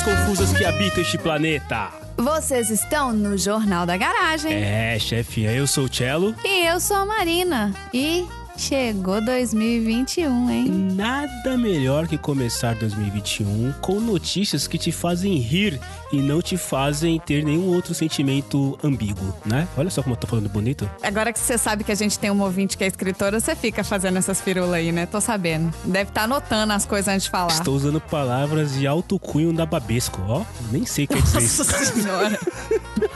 almas confusas que habitam este planeta. Vocês estão no Jornal da Garagem. É, chefinha, eu sou o Cello. E eu sou a Marina. E chegou 2021, hein? Nada melhor que começar 2021 com notícias que te fazem rir e não te fazem ter nenhum outro sentimento ambíguo, né? Olha só como eu tô falando bonito. Agora que você sabe que a gente tem um ouvinte que é escritora, você fica fazendo essas firulas aí, né? Tô sabendo. Deve estar tá anotando as coisas antes de falar. Estou usando palavras de alto cunho da Babesco, ó. Nem sei o que é dizer isso. Nossa senhora.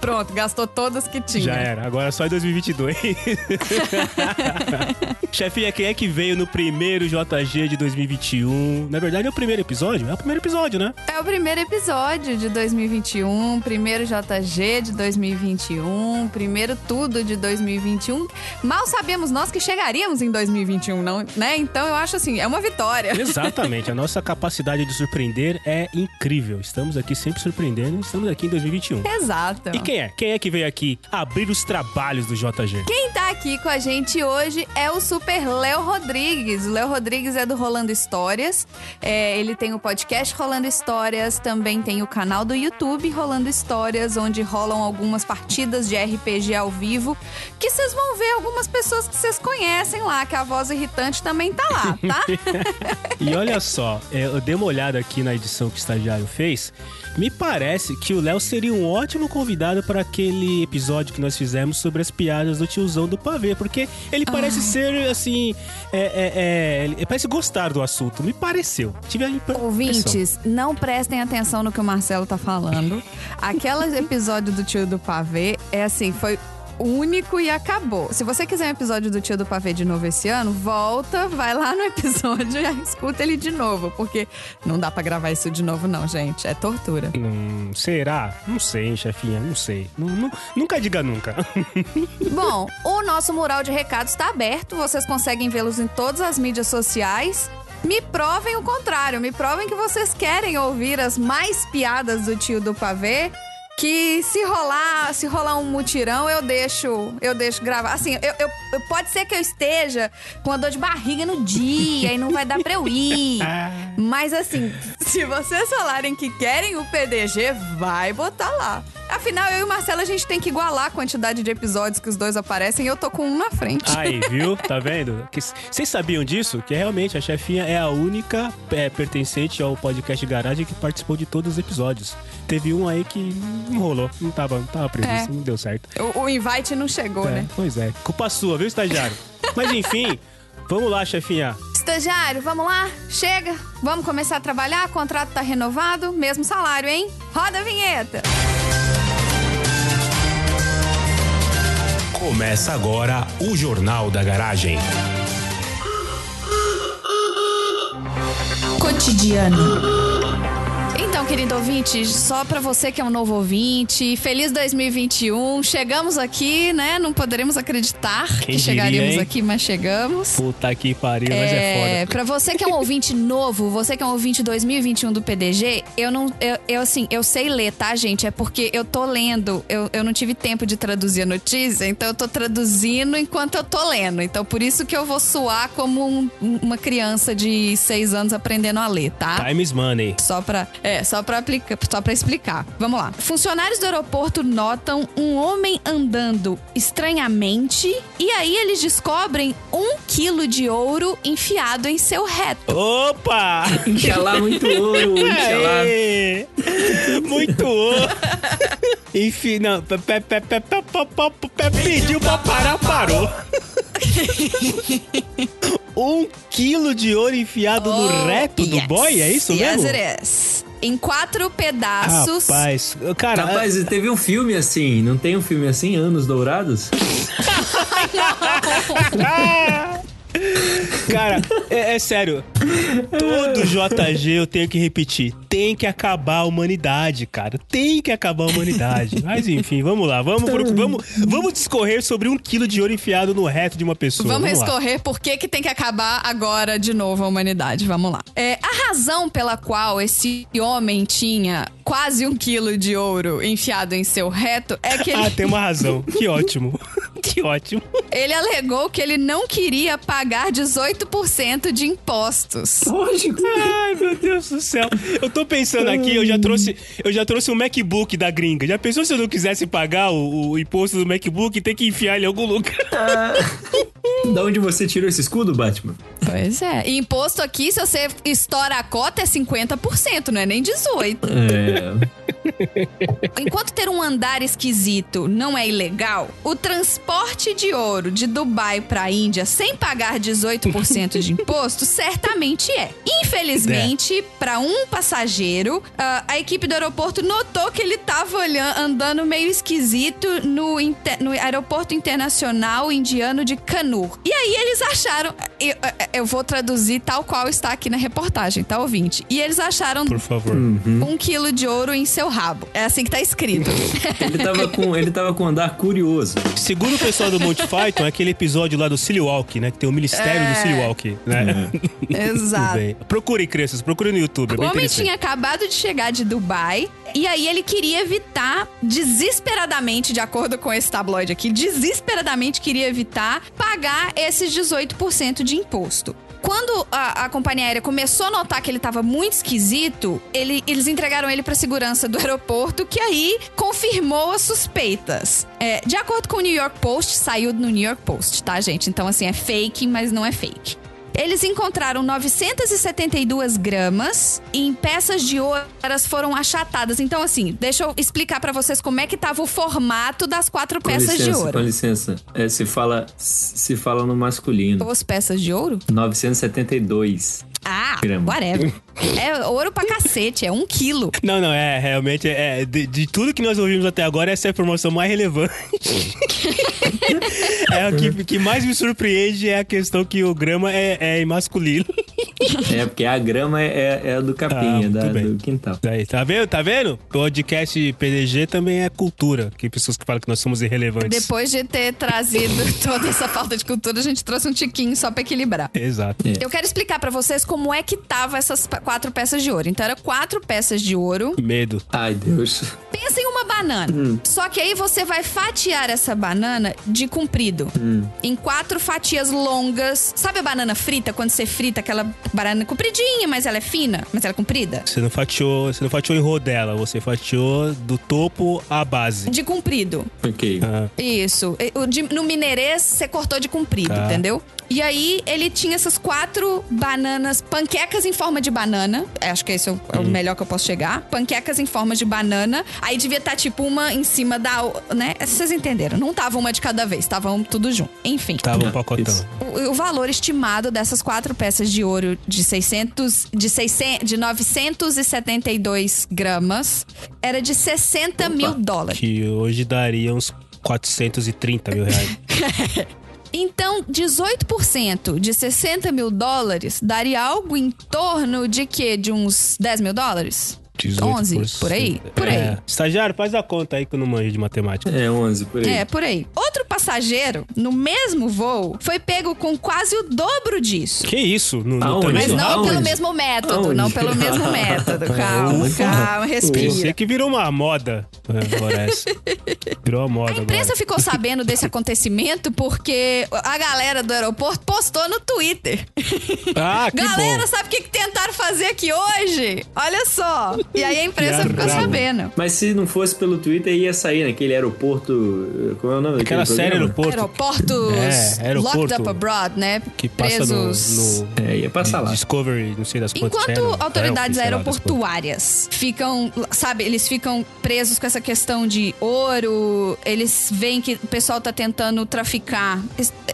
Pronto, gastou todas que tinha. Já era, agora só em 2022. Chefinha, quem é que veio no primeiro JG de 2021? Na verdade, é o primeiro episódio? É o primeiro episódio, né? É o primeiro episódio de 2021, primeiro JG de 2021, primeiro tudo de 2021. Mal sabemos nós que chegaríamos em 2021, não, né? Então eu acho assim, é uma vitória. Exatamente, a nossa capacidade de surpreender é incrível. Estamos aqui sempre surpreendendo, estamos aqui em 2021. Exato. E quem é? Quem é que veio aqui abrir os trabalhos do JG? Quem tá aqui com a gente hoje é o super Léo Rodrigues. O Léo Rodrigues é do Rolando Histórias. É, ele tem o podcast Rolando Histórias, também tem o canal do YouTube Rolando Histórias, onde rolam algumas partidas de RPG ao vivo, que vocês vão ver algumas pessoas que vocês conhecem lá, que a voz irritante também tá lá, tá? e olha só, é, eu dei uma olhada aqui na edição que o estagiário fez. Me parece que o Léo seria um ótimo convidado para aquele episódio que nós fizemos sobre as piadas do tiozão do pavê, porque ele parece Ai. ser assim. É, é, é, ele parece gostar do assunto. Me pareceu. Tive a impressão. Ouvintes, não prestem atenção no que o Marcelo tá falando. Aquele episódio do tio do pavê é assim, foi único e acabou. Se você quiser um episódio do Tio do Pavê de novo esse ano, volta, vai lá no episódio e escuta ele de novo, porque não dá para gravar isso de novo não, gente. É tortura. Hum, será? Não sei, chefinha, não sei. nunca diga nunca. Bom, o nosso mural de recados está aberto, vocês conseguem vê-los em todas as mídias sociais. Me provem o contrário, me provem que vocês querem ouvir as mais piadas do tio do pavê que se rolar, se rolar um mutirão, eu deixo, eu deixo gravar. Assim, eu, eu, eu, pode ser que eu esteja com a dor de barriga no dia e não vai dar pra eu ir. Mas assim, se vocês falarem que querem o PDG, vai botar lá. Afinal, eu e o Marcelo, a gente tem que igualar a quantidade de episódios que os dois aparecem e eu tô com um na frente. Aí, viu? Tá vendo? Vocês sabiam disso? Que realmente a chefinha é a única é, pertencente ao podcast Garagem que participou de todos os episódios. Teve um aí que não rolou, não tava, não tava previsto, é. não deu certo. O, o invite não chegou, é, né? Pois é. Culpa sua, viu, estagiário? Mas enfim, vamos lá, chefinha. Estagiário, vamos lá? Chega. Vamos começar a trabalhar? O contrato tá renovado, mesmo salário, hein? Roda a vinheta. Começa agora o Jornal da Garagem. Cotidiano. Querido ouvinte, só para você que é um novo ouvinte, feliz 2021. Chegamos aqui, né? Não poderemos acreditar Quem que chegaríamos diria, aqui, mas chegamos. Puta que pariu, é, mas é foda. Pra você que é um ouvinte novo, você que é um ouvinte 2021 do PDG, eu não. Eu, eu, assim, eu sei ler, tá, gente? É porque eu tô lendo. Eu, eu não tive tempo de traduzir a notícia, então eu tô traduzindo enquanto eu tô lendo. Então por isso que eu vou suar como um, uma criança de seis anos aprendendo a ler, tá? Time is money. Só pra. É, só pra, aplicar, só pra explicar. Vamos lá. Funcionários do aeroporto notam um homem andando estranhamente e aí eles descobrem um quilo de ouro enfiado em seu reto. Opa! Inxalá, muito ouro, inxalá. muito ouro. Enfim, não. Pediu pra parar, parou. um quilo de ouro enfiado oh, no reto yes. do boy? É isso yes, mesmo? It is. Em quatro pedaços. Rapaz, cara. Rapaz, teve um filme assim, não tem um filme assim, Anos Dourados? Cara, é, é, sério. Todo JG eu tenho que repetir. Tem que acabar a humanidade, cara. Tem que acabar a humanidade. Mas enfim, vamos lá. Vamos, pro, vamos, vamos discorrer sobre um quilo de ouro enfiado no reto de uma pessoa. Vamos, vamos discorrer por que, que tem que acabar agora de novo a humanidade. Vamos lá. É, a razão pela qual esse homem tinha quase um quilo de ouro enfiado em seu reto é que ele... ah, tem uma razão. Que ótimo. que ótimo. Ele alegou que ele não queria pagar 18% de impostos. Lógico. Ai, meu Deus do céu. Eu tô pensando aqui, eu já trouxe, eu já trouxe um MacBook da gringa. Já pensou se eu não quisesse pagar o, o imposto do MacBook e ter que enfiar ele em algum lugar? Da onde você tirou esse escudo, Batman? Pois é. E imposto aqui, se você estoura a cota, é 50%, não é nem 18%. É. Enquanto ter um andar esquisito não é ilegal, o transporte de ouro de Dubai pra Índia sem pagar 18% de imposto certamente é. Infelizmente, pra um passageiro, ah, a equipe do aeroporto notou que ele tava olhando, andando meio esquisito no, inter- no aeroporto internacional indiano de Kanur. E aí eles acharam. Eu, eu vou traduzir tal qual está aqui na reportagem, tá, ouvinte? E eles acharam Por favor. um quilo de ouro em seu rabo. É assim que tá escrito. Ele tava com, ele tava com um andar curioso. Segundo o pessoal do Monty Python, é aquele episódio lá do Silly Walk, né? Que tem o Ministério do Silly Walk, né? Tudo Exato. Procurem, crianças, procurem no YouTube, é O homem tinha acabado de chegar de Dubai e aí ele queria evitar, desesperadamente, de acordo com esse tabloide aqui, desesperadamente queria evitar pagar esses 18% de imposto. Quando a, a companhia aérea começou a notar que ele estava muito esquisito, ele- eles entregaram ele para segurança do aeroporto, que aí confirmou as suspeitas. É, de acordo com o New York Post, saiu no New York Post, tá, gente? Então, assim, é fake, mas não é fake. Eles encontraram 972 gramas em peças de ouro, elas foram achatadas. Então, assim, deixa eu explicar pra vocês como é que tava o formato das quatro Com peças licença, de com ouro. licença. É, se fala, se fala no masculino. As peças de ouro? 972. Ah, Grama. whatever. É ouro pra cacete, é um quilo. Não, não, é, realmente, é, de, de tudo que nós ouvimos até agora, essa é a informação mais relevante. é o que, que mais me surpreende é a questão que o grama é, é masculino. É, porque a grama é, é a do capinha, Ah, da- muito bem. do quintal. Aí, tá vendo? Tá vendo? Podcast PDG também é cultura. Que pessoas que falam que nós somos irrelevantes. Depois de ter trazido toda essa falta de cultura, a gente trouxe um tiquinho só pra equilibrar. Exato. Eu quero explicar pra vocês como é que tava essas quatro peças de ouro. Então, era quatro peças de ouro. Medo. Ai, Deus. Pensa em uma banana. Só que aí você vai fatiar essa banana de comprido. Em quatro fatias longas. Sabe a banana frita? Quando você frita aquela banana compridinha, mas ela é fina, mas ela é comprida? Você não fatiou, você não fatiou em rodela, você fatiou do topo à base. De comprido. Ok. Ah, Isso. No mineirês, você cortou de comprido, Tá. entendeu? E aí, ele tinha essas quatro bananas, panquecas em forma de banana. Acho que esse é o, é o melhor que eu posso chegar. Panquecas em forma de banana. Aí devia estar, tipo, uma em cima da... o- né? Vocês entenderam. Não tava uma de cada vez, estavam tudo junto. Enfim. tava um pacotão. O, o valor estimado dessas quatro peças de ouro de 600, de 600, de 972 gramas era de 60 mil dólares. Que hoje daria uns 430 mil reais. Então, 18% de 60 mil dólares daria algo em torno de quê? De uns 10 mil dólares? 11, 18%. por aí? Por aí. É. Estagiário, faz a conta aí que eu não manjo de matemática. É 11 por aí. É, por aí. Outro passageiro, no mesmo voo, foi pego com quase o dobro disso. Que isso? No, no Mas não Aonde? pelo mesmo método, Aonde? não pelo mesmo método. Calma, calma, respira. que virou uma moda. É, agora essa. Virou uma moda A imprensa agora. ficou sabendo desse acontecimento porque a galera do aeroporto postou no Twitter. Ah, que Galera, bom. sabe o que, que tentaram fazer aqui hoje? Olha só. E aí a imprensa Que ficou sabendo. Mas se não fosse pelo Twitter, ia sair naquele aeroporto. Como é o nome Aquela série aeroporto. Aeroportos É, aeroporto. locked up abroad, né? Que passa no, Presos. no É, ia passar lá. Discovery, não sei das quantas. Enquanto autoridades aeroportuárias ficam, sabe, eles ficam presos com essa questão de ouro, eles veem que o pessoal tá tentando traficar.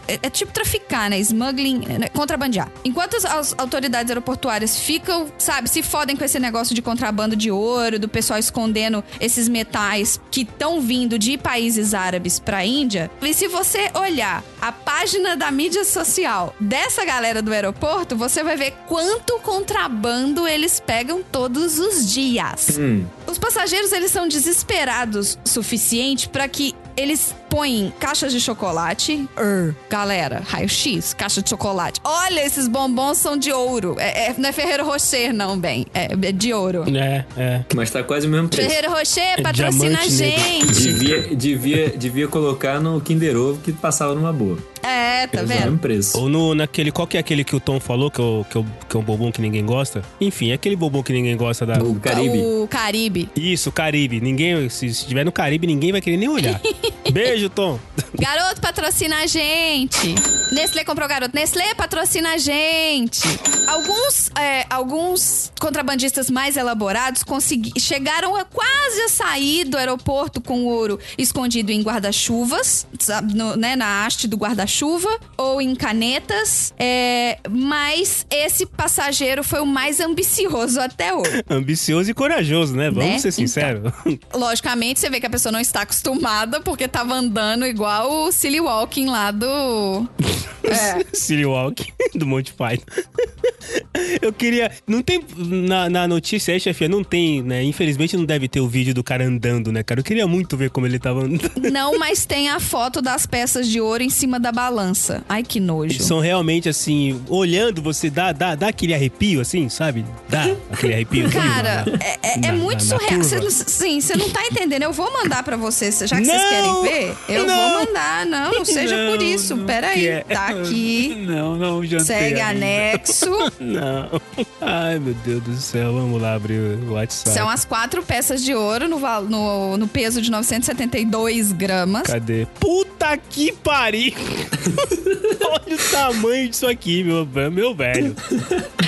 É, é tipo traficar, né? Smuggling, né? contrabandear. Enquanto as, as autoridades aeroportuárias ficam, sabe, se fodem com esse negócio de contrabando de ouro, do pessoal escondendo esses metais que estão vindo de países árabes pra Índia. E se você olhar a página da mídia social dessa galera do aeroporto, você vai ver quanto contrabando eles pegam todos os dias. Hum, Os passageiros, eles são desesperados o suficiente para que eles põem caixas de chocolate. Er, galera, raio-x, caixa de chocolate. Olha, esses bombons são de ouro. É, é- não é Ferreiro Rocher, não, bem. É, é de ouro. É, é. Mas tá quase o mesmo preço. Ferreiro Rocher patrocina a negro. gente. Devia, devia, devia colocar no Kinder Ovo que passava numa boa. É, tá vendo? preço. Ou no, naquele. Qual que é aquele que o Tom falou, que é, o, que, é o, que é um bombom que ninguém gosta? Enfim, é aquele bombom que ninguém gosta da. O Caribe. O Caribe. Isso, Caribe. Ninguém. Se estiver no Caribe, ninguém vai querer nem olhar. Beijo, Tom. Garoto patrocina a gente. Nestlé comprou garoto. Nestlé patrocina a gente. Alguns, é, alguns contrabandistas mais elaborados consegui- chegaram a quase a sair do aeroporto com ouro escondido em guarda-chuvas, né, na haste do guarda-chuva ou em canetas. é, mas esse passageiro foi o mais ambicioso até hoje. Ambicioso e corajoso, né? Vamos Né? ser sinceros. Logicamente, você vê que a pessoa não está acostumada porque tava andando igual o Silly Walking lá do. É. Silly Walk do Monty Python. Eu queria. Não tem. Na, na notícia aí, chefia, não tem, né? Infelizmente não deve ter o vídeo do cara andando, né, cara? Eu queria muito ver como ele tava andando. Não, mas tem a foto das peças de ouro em cima da balança. Ai, que nojo. São realmente assim, olhando, você dá, dá, dá aquele arrepio, assim, sabe? Dá aquele arrepio. Cara, é, é- é Na- muito na- na surreal. Cê curva. não- sim, você não tá entendendo. Eu vou mandar pra vocês, já que vocês querem ver. Eu Não! vou mandar. Não, não seja Não, por isso. não Pera aí. Tá aqui. Não, não jantei Segue ainda. anexo. Não. Ai, meu Deus do céu. Vamos lá abrir o WhatsApp. São as quatro peças de ouro no, no, no peso de 972 gramas. Cadê? Puta que pariu! Olha o tamanho disso aqui, meu, meu velho.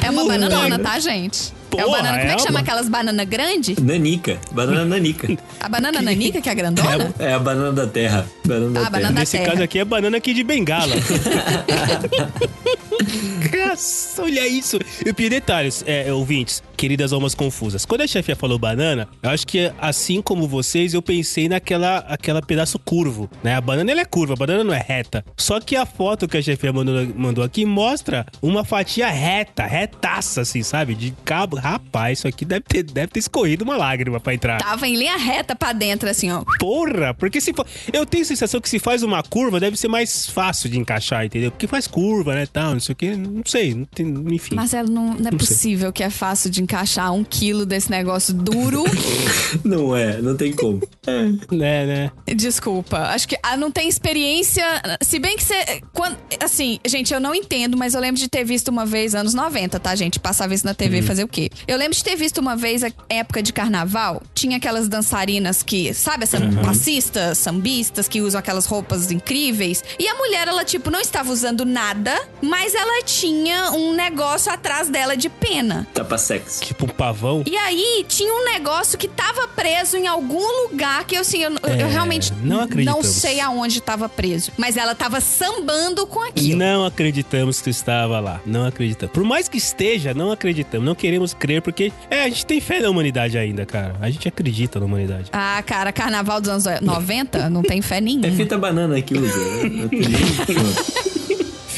É uma Puta bananona, que- tá, gente? é Porra, uma banana. Como é que é chama uma- aquelas bananas grandes? Nanica. Banana nanica. A banana nanica, que é a grandona? É a banana da terra. Banana Ah, da banana terra. da Nesse terra. caso aqui é banana aqui de bengala. Nossa, olha isso. E o pior detalhes, é, ouvintes, queridas almas confusas. Quando a chefia falou banana, eu acho que assim como vocês, eu pensei naquela aquela pedaço curvo, né? A banana ela é curva, a banana não é reta. Só que a foto que a chefia mandou, mandou aqui mostra uma fatia reta, retaça, assim, sabe? De cabo. Rapaz, isso aqui deve ter, deve ter escorrido uma lágrima pra entrar. Tava em linha reta pra dentro, assim, ó. Porra, porque se for. Eu tenho a sensação que se faz uma curva, deve ser mais fácil de encaixar, entendeu? Porque faz curva, né? Tal, não sei o que. Não sei, não tem, enfim. Marcelo, não, não é possível que é fácil de encaixar um quilo desse negócio duro. Não é, não tem como. Né, né? Desculpa, acho que ah, não tem experiência. Se bem que você. quando- assim, gente, eu não entendo, mas eu lembro de ter visto uma vez, anos 90, tá, gente? Passava isso na TV fazer o quê? Eu lembro de ter visto uma vez, a época de carnaval, tinha aquelas dançarinas que, sabe, essa passistas, sambistas, que usam aquelas roupas incríveis. E a mulher, ela, tipo, não estava usando nada, mas ela tinha um negócio atrás dela de pena. Tapa sexy. Tipo um pavão. E aí tinha um negócio que tava preso em algum lugar que eu assim, eu, eu É, realmente não não sei aonde tava preso. Mas ela tava sambando com aquilo. Não acreditamos que estava lá. Não acreditamos. Por mais que esteja, não acreditamos. Não queremos crer, porque é, a gente tem fé na humanidade ainda, cara. A gente acredita na humanidade. Ah, cara, carnaval dos anos 90, não tem fé É nenhuma. fita banana né?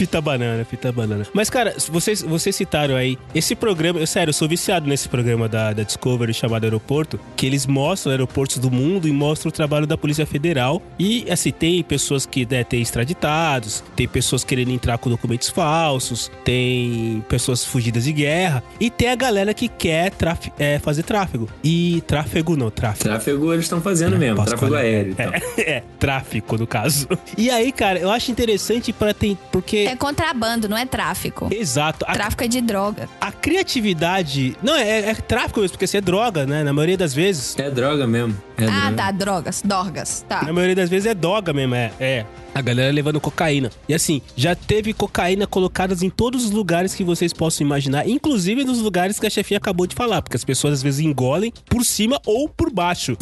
Fita banana, fita banana. Mas, cara, vocês, vocês citaram aí esse programa. Eu, sério, eu sou viciado nesse programa da, da Discovery chamado Aeroporto, que eles mostram aeroportos do mundo e mostram o trabalho da Polícia Federal. E, assim, tem pessoas que né, têm extraditados, tem pessoas querendo entrar com documentos falsos, tem pessoas fugidas de guerra, e tem a galera que quer traf- é, fazer tráfego. E tráfego não, tráfego. Tráfego eles estão fazendo mesmo, Posso tráfego aéreo e tal. É, é, tráfico, no caso. E aí, cara, eu acho interessante para ter. Porque. É contrabando, não é tráfico. Exato. A, Tráfico é de droga. a criatividade. Não, é, é tráfico mesmo, porque isso é droga, né? Na maioria das vezes. É droga mesmo. É ah, droga. tá, drogas, dorgas, tá. Na maioria das vezes é droga mesmo, é. É. A galera levando cocaína. E assim, já teve cocaína colocadas em todos os lugares que vocês possam imaginar, inclusive nos lugares que a chefinha acabou de falar, porque as pessoas às vezes engolem por cima ou por baixo.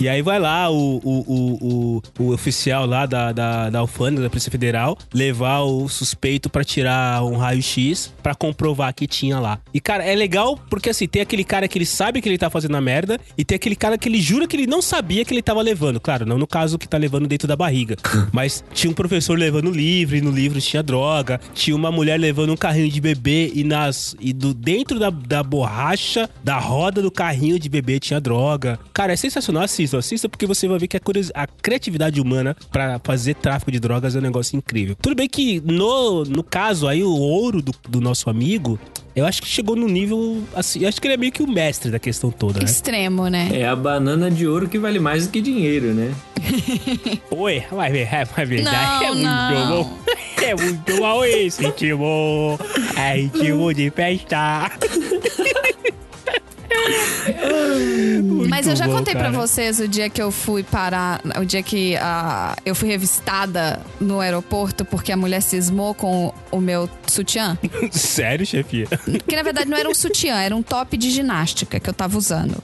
e aí vai lá o, o, o, o, o oficial lá da, da, da alfândega, da Polícia Federal, levar o suspeito pra tirar um raio-x pra comprovar que tinha lá. E cara, é legal porque assim, tem aquele cara que ele sabe que ele tá fazendo a merda e tem aquele cara que ele jura que ele não sabia que ele tava levando. Claro, não no caso que tá levando dentro da barriga. mas tinha um professor levando livro e no livro tinha droga. Tinha uma mulher levando um carrinho de bebê e nas e do dentro da, da borracha da roda do carrinho de bebê tinha droga. Cara, é sensacional. Assista, assista porque você vai ver que a, a criatividade humana para fazer tráfico de drogas é um negócio incrível. Tudo bem que no, no caso aí, o ouro do, do nosso amigo eu acho que chegou no nível. Assim, eu acho que ele é meio que o mestre da questão toda, né? Extremo, né? É a banana de ouro que vale mais do que dinheiro, né? Oi, vai ver, é, é verdade. Não, é muito não. bom. É muito bom esse ritmo. É ritmo de festa. Mas eu já bom, contei pra cara. vocês o dia que eu fui parar, o dia que ah, eu fui revistada no aeroporto porque a mulher cismou com o meu sutiã. Sério, chefia? Que na verdade não era um sutiã, era um top de ginástica que eu tava usando.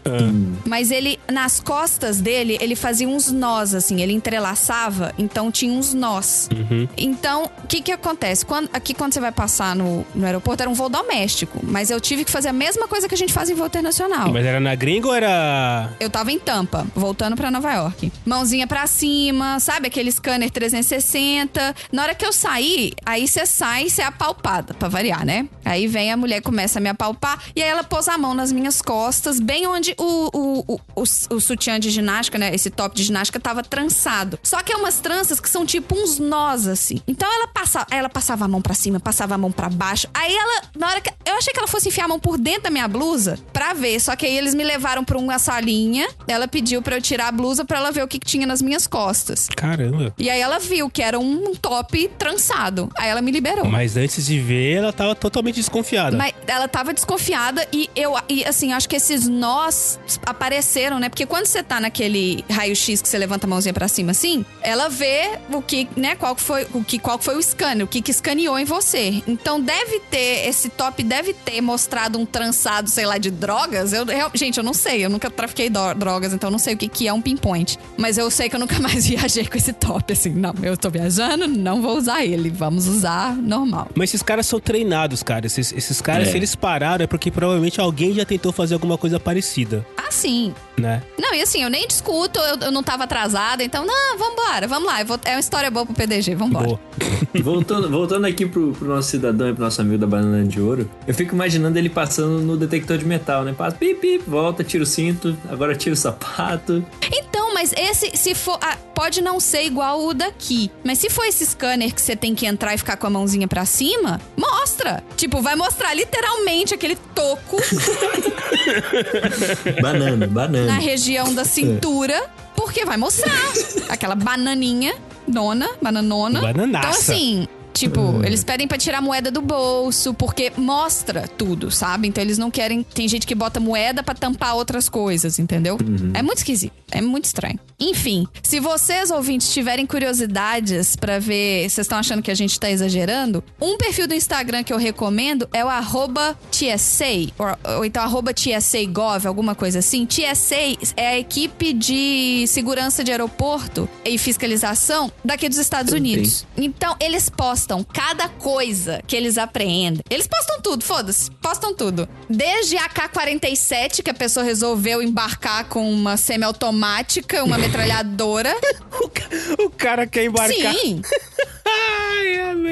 Mas ele, nas costas dele, ele fazia uns nós, assim, ele entrelaçava, então tinha uns nós. Então, o que que acontece? Quando, aqui quando você vai passar no, no aeroporto, era um voo doméstico, mas eu tive que fazer a mesma coisa que a gente faz em voo internacional. Mas era na gringa ou era. Eu tava em Tampa, voltando pra Nova York. Mãozinha pra cima, sabe? Aquele scanner 360. Na hora que eu saí, aí você sai, você é apalpada, pra variar, né? Aí vem a mulher, começa a me apalpar, e aí ela pôs a mão nas minhas costas, bem onde o, o, o, o, sutiã de ginástica, né? Esse top de ginástica tava trançado. Só que é umas tranças que são tipo uns nós, assim. Então ela, passa, ela passava a mão pra cima, passava a mão pra baixo. Aí ela, na hora que. Eu achei que ela fosse enfiar a mão por dentro da minha blusa pra ver. Só que aí eles me levaram pra uma salinha. Ela pediu pra eu tirar a blusa pra ela ver o que, que tinha nas minhas costas. Caramba. E aí ela viu que era um top trançado. Aí ela me liberou. Mas antes de ver, ela tava totalmente desconfiada. Mas ela tava desconfiada e eu, e assim, acho que esses nós apareceram, né? Porque quando você tá naquele raio-x que você levanta a mãozinha pra cima assim, ela vê o que, né, qual que foi o que qual que foi o scanner, o que que escaneou em você. Então deve ter esse top deve ter mostrado um trançado, sei lá, de drogas. Eu, eu- gente, eu não sei, eu nunca trafiquei drogas, então eu não sei o que que é um pinpoint. Mas eu sei que eu nunca mais viajei com esse top assim. Não, eu tô viajando, não vou usar ele, vamos usar normal. Mas esses caras são treinados, cara. Esses, esses caras, É. se eles pararam, é porque provavelmente alguém já tentou fazer alguma coisa parecida, Ah, sim. Né? Não, e assim, eu nem discuto, eu, eu não tava atrasada, então, não, vambora, vamos lá. vou- é uma história boa pro PDG, vambora. Boa. Voltando, voltando aqui pro, pro nosso cidadão e pro nosso amigo da banana de ouro, eu fico imaginando ele passando no detector de metal, né? Passa, pip, pip, volta, tira o cinto, agora tira o sapato. Então, mas esse, se for. ah, pode não ser igual o daqui. Mas se for esse scanner que você tem que entrar e ficar com a mãozinha pra cima, mostra. Tipo, vai mostrar literalmente aquele toco Banana, banana. na região da cintura, porque vai mostrar aquela bananinha, dona, bananona. Bananaça. Então, assim. Tipo, eles pedem pra tirar moeda do bolso, porque mostra tudo, sabe? Então eles não querem. Tem gente que bota moeda pra tampar outras coisas, entendeu? É muito esquisito. É muito estranho. Enfim, se vocês, ouvintes, tiverem curiosidades pra ver. Vocês estão achando que a gente tá exagerando? Um perfil do Instagram que eu recomendo é o TSA, ou, ou então arroba TSAGov, alguma coisa assim. TSA é a equipe de segurança de aeroporto e fiscalização daqui dos Estados Entendi. Unidos. Então, eles postam cada coisa que eles apreendem. Eles postam tudo, foda-se. Postam tudo. Desde a K-47, que a pessoa resolveu embarcar com uma semiautomática, uma metralhadora. O, o cara quer embarcar. Sim.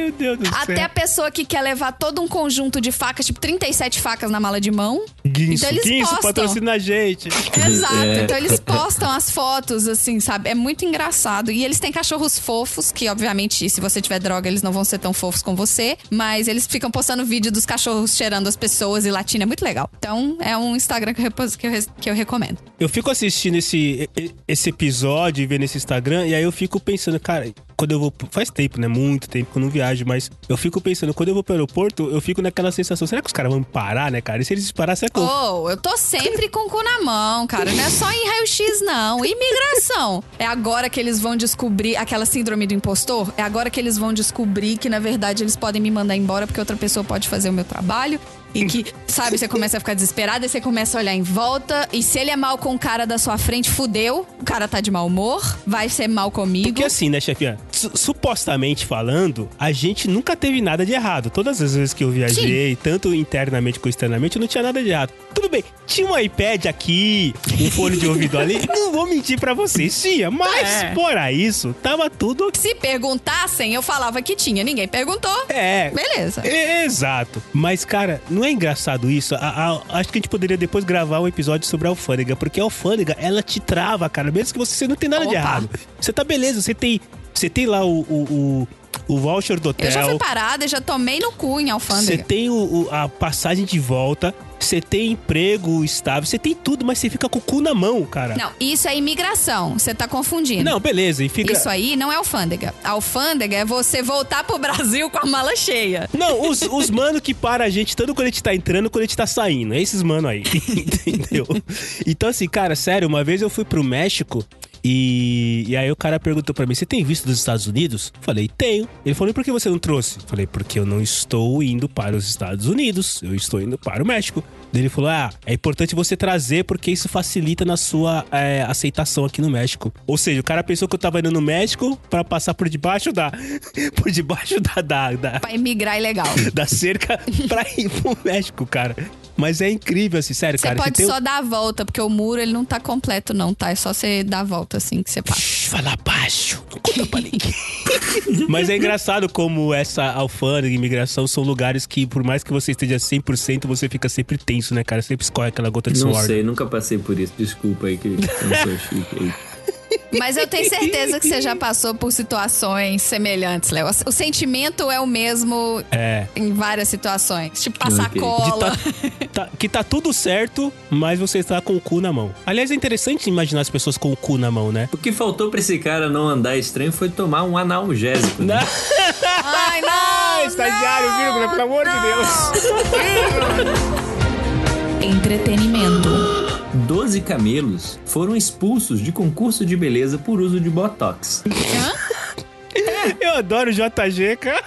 Meu Deus do Até céu. a pessoa que quer levar todo um conjunto de facas, tipo 37 facas na mala de mão. Guinso, então eles Guinso, postam. patrocina a gente. Exato. É. Então eles postam as fotos, assim, sabe? É muito engraçado. E eles têm cachorros fofos, que obviamente, se você tiver droga, eles não vão ser tão fofos com você. Mas eles ficam postando vídeo dos cachorros cheirando as pessoas e latindo. É muito legal. Então é um Instagram que eu, que eu, que eu recomendo. Eu fico assistindo esse, esse episódio e vendo esse Instagram, e aí eu fico pensando, cara, quando eu vou. Faz tempo, né? Muito tempo que eu não viajo, mas eu fico pensando, quando eu vou pro aeroporto, eu fico naquela sensação, será que os caras vão parar, né, cara? E se eles parar, será que eu. Oh, eu tô sempre com o cu na mão, cara. Não é só em raio-x, não. Imigração. É agora que eles vão descobrir aquela síndrome do impostor. É agora que eles vão descobrir que, na verdade, eles podem me mandar embora porque outra pessoa pode fazer o meu trabalho. E que, sabe, você começa a ficar desesperado, e você começa a olhar em volta. E se ele é mal com o cara da sua frente, fudeu. O cara tá de mau humor, vai ser mal comigo. Porque assim, né, chefinha? su- supostamente falando, a gente nunca teve nada de errado. Todas as vezes que eu viajei, tanto internamente como externamente, não tinha nada de errado. Tudo bem, tinha um iPad aqui, um fone de ouvido ali. Não vou mentir pra vocês, tinha. Mas, É. fora isso, tava tudo. Se perguntassem, eu falava que tinha. Ninguém perguntou. É, Beleza. Exato. Mas, cara, não é engraçado isso? A- a- acho que a gente poderia depois gravar um episódio sobre a alfândega, porque a alfândega, ela te trava, cara, mesmo que você não tem nada de Opa. errado. Você tá beleza, você tem, você tem lá o, o, o, o voucher do hotel. Eu já fui parada já tomei no cu em Você alfândega. tem o- o- a passagem de volta, você tem emprego estável, você tem tudo, mas você fica com o cu na mão, cara. Não, isso é imigração. Você tá confundindo. Não, beleza, e fica. Isso aí não é alfândega. Alfândega é você voltar pro Brasil com a mala cheia. Não, os, os mano que para a gente tanto quando a gente tá entrando quando a gente tá saindo. É esses mano aí. Entendeu? Então, assim, cara, sério, uma vez eu fui pro México e, e aí o cara perguntou pra mim: Você tem visto dos Estados Unidos? Falei, tenho. Ele falou: E por que você não trouxe? Falei, porque eu não estou indo para os Estados Unidos, eu estou indo para o México. Daí Ele falou: Ah, é importante você trazer porque isso facilita na sua é, aceitação aqui no México. Ou seja, o cara pensou que eu tava indo no México pra passar por debaixo da. por debaixo da, da, da, Pra imigrar ilegal. da cerca pra ir pro México, cara. Mas é incrível, assim, sério, Você cara. pode tem só dar a volta, porque o muro ele não tá completo, não, tá? É só você dar a volta assim que você passa. Shhh, fala baixo, não conta pra ninguém. Mas é engraçado como essa alfândega e imigração são lugares que, por mais que você esteja 100%, você fica sempre tenso, né, cara? Sempre escorre aquela gota de Não suor. sei, nunca passei por isso. Desculpa aí que eu não sou chique aí. Mas eu tenho certeza que você já passou por situações semelhantes, Léo. O sentimento é o mesmo É. em várias situações. Tipo, passar Ok. De cola. tá- tá- que tá tudo certo, mas você está com o cu na mão. Aliás, é interessante imaginar as pessoas com o cu na mão, né? O que faltou pra esse cara não andar estranho foi tomar um analgésico. Né? Ai, não! estagiário, não, vírgula, pelo amor de Deus. Entretenimento. Doze camelos foram expulsos de concurso de beleza por uso de botox. Eu adoro o JG, cara.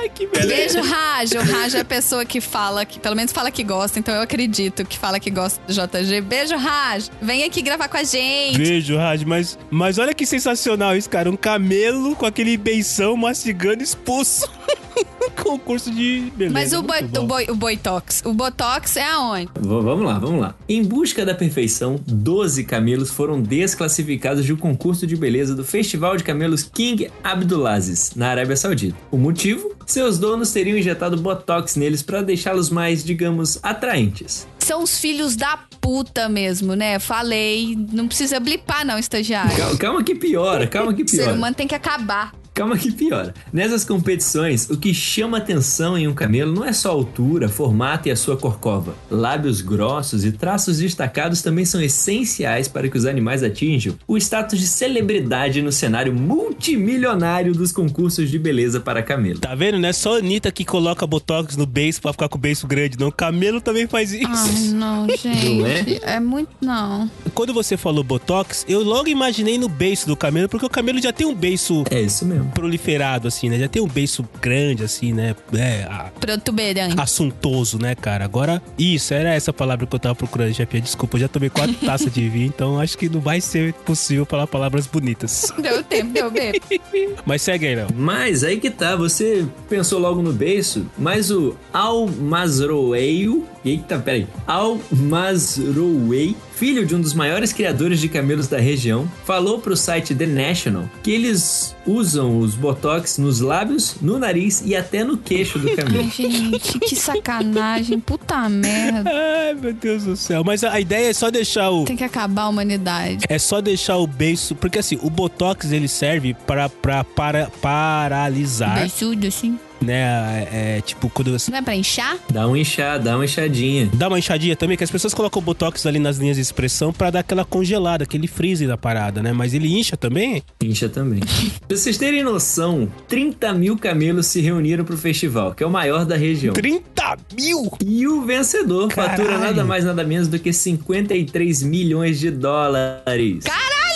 Ai, que beleza. Beijo, Raj. O Raj é a pessoa que fala, que pelo menos fala que gosta, então eu acredito que fala que gosta do JG. Beijo, Raj. Vem aqui gravar com a gente. Beijo, Raj, mas, mas olha que sensacional isso, cara. Um camelo com aquele beição mastigando expulso. Concurso de beleza. Mas o, boi, o, boi, o Boitox. O Botox é aonde? V- vamos lá, vamos lá. Em busca da perfeição, 12 camelos foram desclassificados de um concurso de beleza do Festival de Camelos King Abdulaziz, na Arábia Saudita. O motivo? Seus donos teriam injetado botox neles para deixá-los mais, digamos, atraentes. São os filhos da puta mesmo, né? Falei. Não precisa blipar, não, estagiário. Calma, calma que piora, calma que O ser piora. humano tem que acabar. Calma que piora. Nessas competições, o que chama atenção em um camelo não é só a altura, formato e a sua corcova. Lábios grossos e traços destacados também são essenciais para que os animais atinjam o status de celebridade no cenário multimilionário dos concursos de beleza para camelo. Tá vendo? Não é só a Anitta que coloca botox no beiço pra ficar com o beiço grande, não. O camelo também faz isso. Ai, não, gente. Não é? é muito. Não. Quando você falou botox, eu logo imaginei no beiço do camelo, porque o camelo já tem um beiço É isso mesmo. Proliferado, assim, né? Já tem um beiço grande, assim, né? É, a- Protuberante. assuntoso, né, cara? Agora, isso, era essa palavra que eu tava procurando, chefe. Desculpa, eu já tomei quatro taças de vinho, então acho que não vai ser possível falar palavras bonitas. Deu tempo, deu bem. Mas segue aí, Léo. Mas aí que tá, você pensou logo no beiço, mas o Al Mazrouei, eita, peraí, Al Mazrouei, filho de um dos maiores criadores de camelos da região, falou pro site The National que eles usam os botox nos lábios, no nariz e até no queixo do camelo. Ai, gente, que sacanagem. Puta merda. Ai, meu Deus do céu. Mas a ideia é só deixar o. Tem que acabar a humanidade. É só deixar o beiço. Porque assim, o botox ele serve pra, pra para, paralisar, Beijudo, assim. Né? É, é, tipo, quando você. Não é pra inchar? Dá um inchar, dá uma inchadinha. Dá uma enxadinha também, que as pessoas colocam o botox ali nas linhas de expressão pra dar aquela congelada, aquele freeze da parada, né? Mas ele incha também? Incha também. pra vocês terem noção, 30 mil camelos se reuniram pro festival, que é o maior da região. 30 mil! E o vencedor fatura Caralho. nada mais nada menos do que 53 milhões de dólares. Caralho!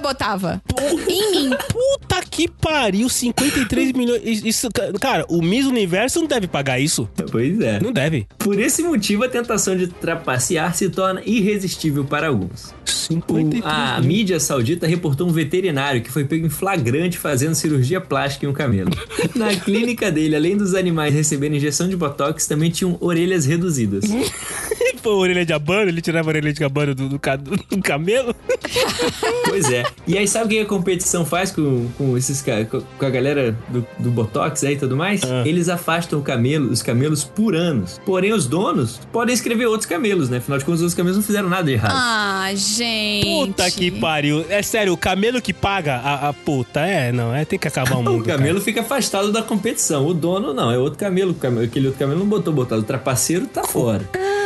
Eu botava. em mim. Puta que pariu, 53 milhões. Isso, cara, o Miss Universo não deve pagar isso. Pois é. Não deve. Por esse motivo, a tentação de trapacear se torna irresistível para alguns. 53 a mil. mídia saudita reportou um veterinário que foi pego em flagrante fazendo cirurgia plástica em um camelo. Na clínica dele, além dos animais receberem injeção de botox, também tinham orelhas reduzidas. Foi a orelha de abano, ele tirava a orelha de abano do, do, do camelo. Pois é. E aí, sabe o que a competição faz com, com esses com a galera do, do Botox aí e tudo mais? Ah. Eles afastam o camelo, os camelos por anos. Porém, os donos podem escrever outros camelos, né? Afinal de contas, os outros camelos não fizeram nada de errado. Ah, gente. Puta que pariu. É sério, o camelo que paga a, a puta. É, não, é tem que acabar o mundo. O camelo fica afastado da competição. O dono não, é outro camelo. O camelo- Aquele outro camelo não botou botado. O trapaceiro tá fora. cara.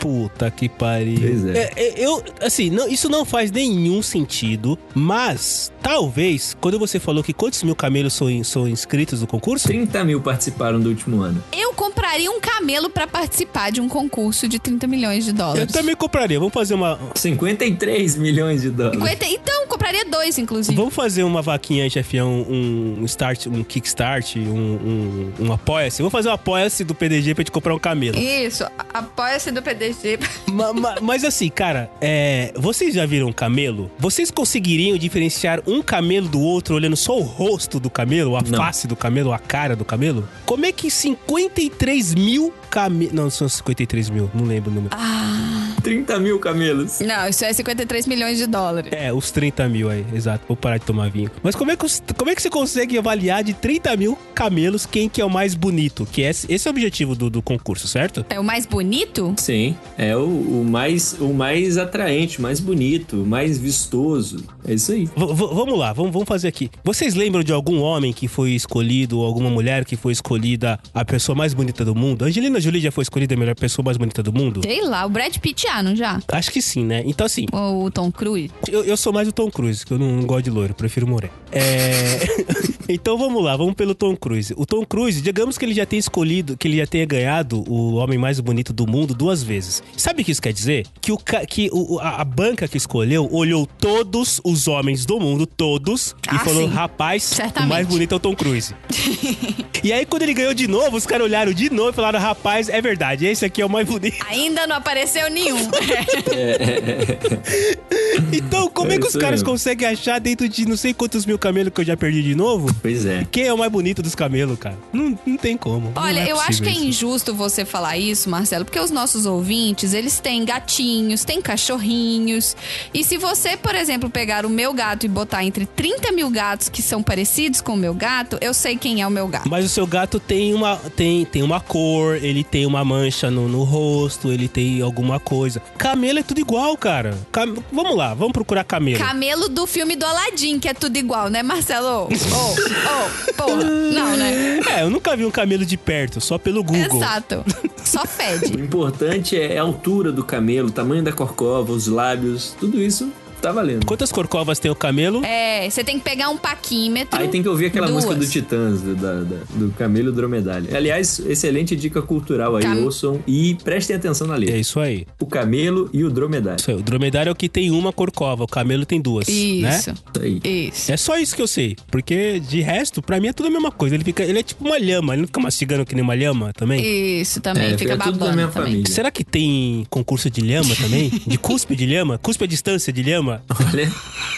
Puta que pariu. Pois é. É, é, eu, assim, não, isso não faz nenhum sentido, mas talvez, quando você falou que quantos mil camelos são, são inscritos no concurso? 30 mil participaram do último ano. Eu compraria um camelo pra participar de um concurso de 30 milhões de Eu dólares. também compraria. Vamos fazer uma. 53 milhões de dólares. Cinquenta- Então, compraria dois, inclusive. Vamos fazer uma vaquinha aí, chefião, um, um start, um kickstart, um, um, um apoia-se. Vamos fazer um apoia-se do PDG pra gente comprar um camelo. Isso, apoia-se do PDG. Ma- ma- mas assim, cara, é, vocês já viram um camelo? Vocês conseguiriam diferenciar um camelo do outro olhando só o rosto do camelo, a Não. face do camelo, a cara do camelo? Como é que 53 mil camelos. Não, são 53 mil, não lembro o número. 30 mil camelos. Não, isso é 53 milhões de dólares. É, os 30 mil aí, exato. Vou parar de tomar vinho. Mas como é que, como é que você consegue avaliar de 30 mil camelos quem que é o mais bonito? Que esse, esse é o objetivo do, do concurso, certo? É o mais bonito? Sim, é o, o mais, o mais atraente, o mais bonito, o mais vistoso. É isso aí. V- vamos lá, vamos, vamos fazer aqui. Vocês lembram de algum homem que foi escolhido, ou alguma mulher que foi escolhida a pessoa mais bonita do mundo? Angelina Jolie já foi escolhida a melhor pessoa mais bonita do mundo? Sei lá, o Brad Pitt já, não já? Acho que sim, né? Então, assim, Ou o Tom Cruise? eu, eu sou mais o Tom Cruise, que eu não, não gosto de loiro, eu prefiro moreno. É... então vamos lá, vamos pelo Tom Cruise. O Tom Cruise, digamos que ele já tenha escolhido, que ele já tenha ganhado o homem mais bonito do mundo duas vezes. Sabe o que isso quer dizer? Que, o, que o- a, a banca que escolheu olhou todos os homens do mundo, todos, e Ah, falou: sim. rapaz, Certamente. o mais bonito é o Tom Cruise. e aí, quando ele ganhou de novo, os caras olharam de novo e falaram: rapaz, é verdade, esse aqui é o mais bonito. Ainda não apareceu nenhum. Então, como é, É que os caras mesmo. conseguem achar dentro de não sei quantos mil camelos que eu já perdi de novo? Pois é. Quem é o mais bonito dos camelos, cara? Não, não tem como. Olha, Não é eu acho que é isso. injusto você falar isso, Marcelo, porque os nossos ouvintes, eles têm gatinhos, têm cachorrinhos. E se você, por exemplo, pegar o meu gato e botar entre 30 mil gatos que são parecidos com o meu gato, eu sei quem é o meu gato. Mas o seu gato tem uma, tem, tem uma cor, ele tem uma mancha no, no rosto, ele tem alguma coisa. Camelo é tudo igual, cara. Cam- Vamos lá, vamos procurar camelo. Camelo do filme do Aladdin, que é tudo igual, né, Marcelo? Oh, oh, porra. Não, né? É, eu nunca vi um camelo de perto, só pelo Google. Exato. Só O fede. importante é a altura do camelo, o tamanho da corcova, os lábios, tudo isso tá valendo. Quantas corcovas tem o camelo? É, você tem que pegar um paquímetro. Aí tem que ouvir aquela duas. música do Titãs, do, da- da- do Camelo Dromedário. Aliás, excelente dica cultural aí, Cam- ouçam e prestem atenção na É letra. isso aí. O camelo e o dromedário. Isso aí. O dromedário é o que tem uma corcova, o camelo tem duas, né? Isso. Isso aí. Isso. É só isso que eu sei. Porque de resto, pra mim é tudo a mesma coisa. Ele, fica, ele é tipo uma lhama. Ele não fica mastigando que nem uma lhama também? Isso também, É, fica fica tudo da babando também. família. Será que tem concurso de lhama também? De cuspe de lhama? Cuspe à distância de lhama? Olha,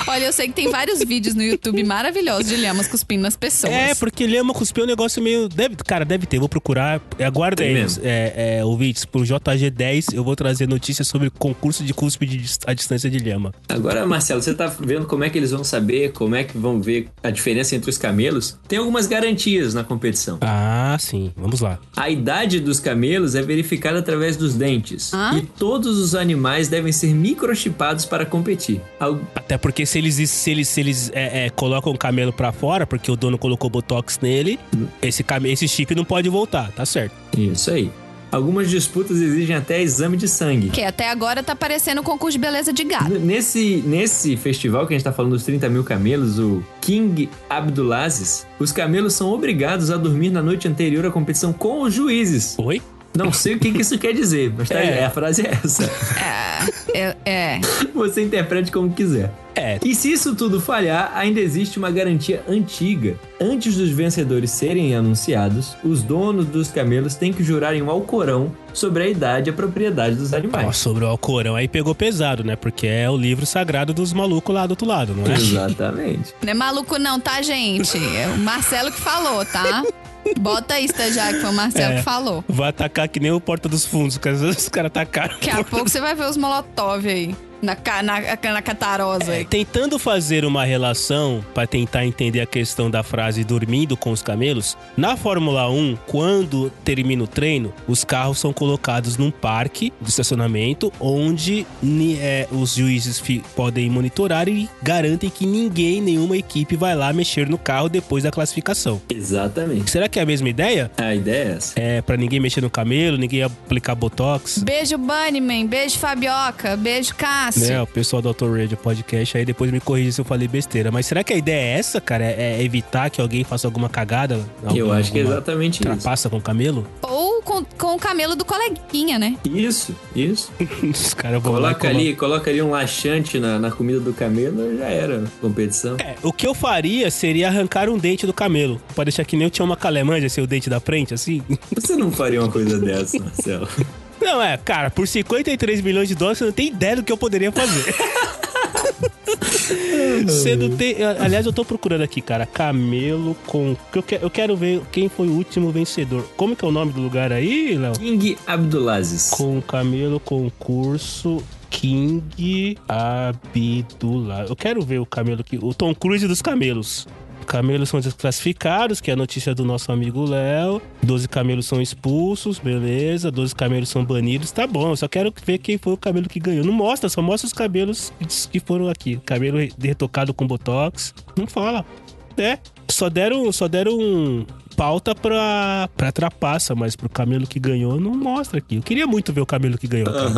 Olha, eu sei que tem vários vídeos no YouTube maravilhosos de lhamas cuspindo nas pessoas. É, porque lhama cuspir é um negócio meio. Deve, cara, deve ter. Vou procurar. Aguarda Tem aí, mesmo. é, é, ouvintes. Pro JG10 eu vou trazer notícias sobre concurso de cuspe à distância de lhama. agora, Marcelo, você tá vendo como é que eles vão saber, como é que vão ver a diferença entre os camelos? Tem algumas garantias na competição. Ah, sim. Vamos lá. A idade dos camelos é verificada através dos dentes. Hã? E todos os animais devem ser microchipados para competir. Até porque se eles, se eles, se eles é, é, colocam o camelo pra fora, porque o dono colocou botox nele, esse, came- esse chip não pode voltar, tá certo. Isso aí. Algumas disputas exigem até exame de sangue. Que até agora tá parecendo um concurso de beleza de gato. Nesse, nesse festival que a gente tá falando dos 30 mil camelos, o King Abdulaziz, os camelos são obrigados a dormir na noite anterior à competição com os juízes. Oi? Não sei o que, que isso quer dizer, mas tá, É. é, a frase é essa. É, é. Você interprete como quiser. É, E se isso tudo falhar, ainda existe uma garantia antiga. Antes dos vencedores serem anunciados, os donos dos camelos têm que jurar em um alcorão sobre a idade e a propriedade dos animais. sobre o Alcorão aí pegou pesado, né? Porque é o livro sagrado dos malucos lá do outro lado, não é? Exatamente. Não é maluco não, tá, gente? É o Marcelo que falou, tá? Bota aí, estagiário, que foi o Marcelo É. que falou. Vai atacar que nem o Porta dos Fundos, que às vezes os caras atacaram. Daqui a pouco você vai ver os molotov aí. Na, na, na catarosa aí. Tentando fazer uma relação para tentar entender a questão da frase dormindo com os camelos, na Fórmula 1, quando termina o treino, os carros são colocados num parque de estacionamento onde é, os juízes podem monitorar e garantem que ninguém, nenhuma equipe vai lá mexer no carro depois da classificação. Exatamente. Será que é a mesma ideia? A ideia é essa. É para ninguém mexer no camelo, ninguém aplicar botox? Beijo, Bunnyman. Beijo, Fabioca. Beijo, Cássio. Né, o pessoal do Auto Radio Podcast aí depois me corrige se eu falei besteira. Mas será que a ideia é essa, cara? É, é evitar que alguém faça alguma cagada? Eu Alguma- acho que é exatamente isso. Trapaça com o camelo? Ou com, com o camelo do coleguinha, né? Isso, isso. Os caras vão lá Coloca ali, coloca ali um laxante na, na comida do camelo, já era competição. É, o que eu faria seria arrancar um dente do camelo. Pra deixar que nem eu tinha uma calemanja, ser o dente da frente, assim. Você não faria uma coisa dessa, Marcelo. Não, é, cara, por 53 milhões de dólares você não tem ideia do que eu poderia fazer. Você não tem. Aliás, eu tô procurando aqui, cara. Camelo com. Eu que- eu quero ver quem foi o último vencedor. Como que é o nome do lugar aí, Léo? King Abdulazes. Com camelo concurso King Abdullah. Eu quero ver o camelo que. O Tom Cruise dos camelos. Camelos são desclassificados, que é a notícia do nosso amigo Léo. 12 camelos são expulsos, beleza. 12 camelos são banidos, tá bom. Eu só quero ver quem foi o camelo que ganhou. Não mostra, só mostra os cabelos que foram aqui. Cabelo retocado com botox. Não fala. É. Só deram, só deram um pauta pra, pra trapaça, mas pro camelo que ganhou não mostra aqui. Eu queria muito ver o camelo que ganhou. cara.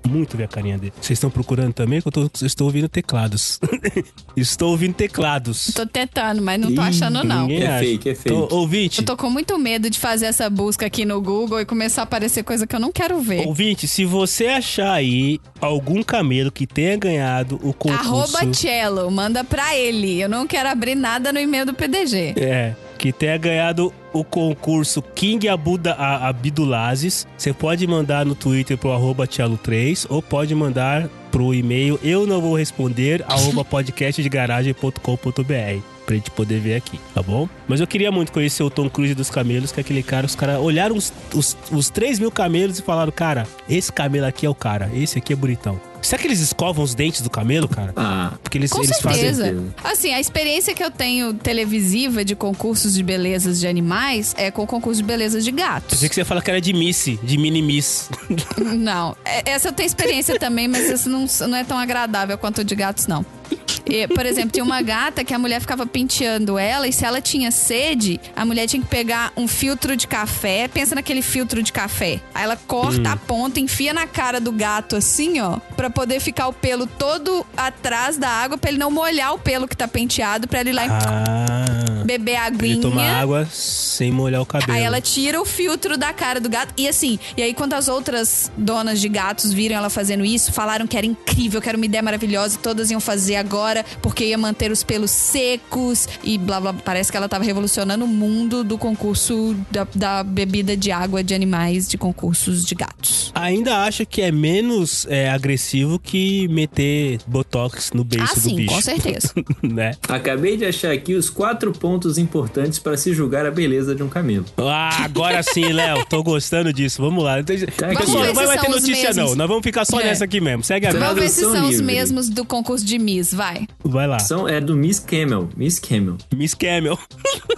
Muito ver a carinha dele. Vocês estão procurando também? Que eu, tô, eu estou ouvindo teclados. estou ouvindo teclados. Tô tentando, mas não tô achando, não. Ninguém É acha. fake, é fake. Tô- ouvinte, Eu tô com muito medo de fazer essa busca aqui no Google e começar a aparecer coisa que eu não quero ver. ouvinte, se você achar aí algum camelo que tenha ganhado o concurso... Arroba Cello, manda pra ele. Eu não quero abrir nada no e-mail do PDG. É, que tenha ganhado o concurso King Abuda, Abdulazes. Você pode mandar no Twitter pro arroba Tialo3 ou pode mandar pro e-mail eu não vou responder, arroba podcastdegaragem.com.br pra gente poder ver aqui, tá bom? Mas eu queria muito conhecer o Tom Cruise dos camelos, que é aquele cara, os caras olharam os, os, os 3 mil camelos e falaram, cara, esse camelo aqui é o cara, esse aqui é bonitão. Será que eles escovam os dentes do camelo, cara? Ah, Porque eles, Com eles fazem... certeza. certeza. Assim, a experiência que eu tenho televisiva de concursos de belezas de animais é com concurso de belezas de gatos. Pensei que você ia falar que era de Missy, de Mini Miss. Não, é- essa eu tenho experiência também, mas isso não, não é tão agradável quanto o de gatos, não. E, por exemplo, tinha uma gata que a mulher ficava penteando ela e se ela tinha sede, a mulher tinha que pegar um filtro de café. Pensa naquele filtro de café. Aí ela corta a ponta, enfia na cara do gato assim, ó, Pra poder ficar o pelo todo atrás da água, pra ele não molhar o pelo que tá penteado, pra ele ir lá e Ah. beber Ele aguinha. tomar água sem molhar o cabelo. Aí ela tira o filtro da cara do gato. E assim, e aí quando as outras donas de gatos viram ela fazendo isso, falaram que era incrível, que era uma ideia maravilhosa, todas iam fazer agora, porque ia manter os pelos secos e blá blá. Parece que ela tava revolucionando o mundo do concurso da, da bebida de água de animais de concursos de gatos. Ainda acho que é menos é, agressivo que meter botox no beiço ah, do sim, bicho. com certeza. né? acabei de achar aqui os quatro pontos importantes para se julgar a beleza de um camelo. Ah, agora sim, Léo. Tô gostando disso. Vamos lá. aqui. Pessoal, Vamos não ver vai ter são os notícia, mesmos. não. Nós vamos ficar só É. nessa aqui mesmo. Segue a. Vamos ver se são os livre. mesmos do concurso de Miss, vai. Vai lá. São, é do Miss Camel. Miss Camel. Miss Camel.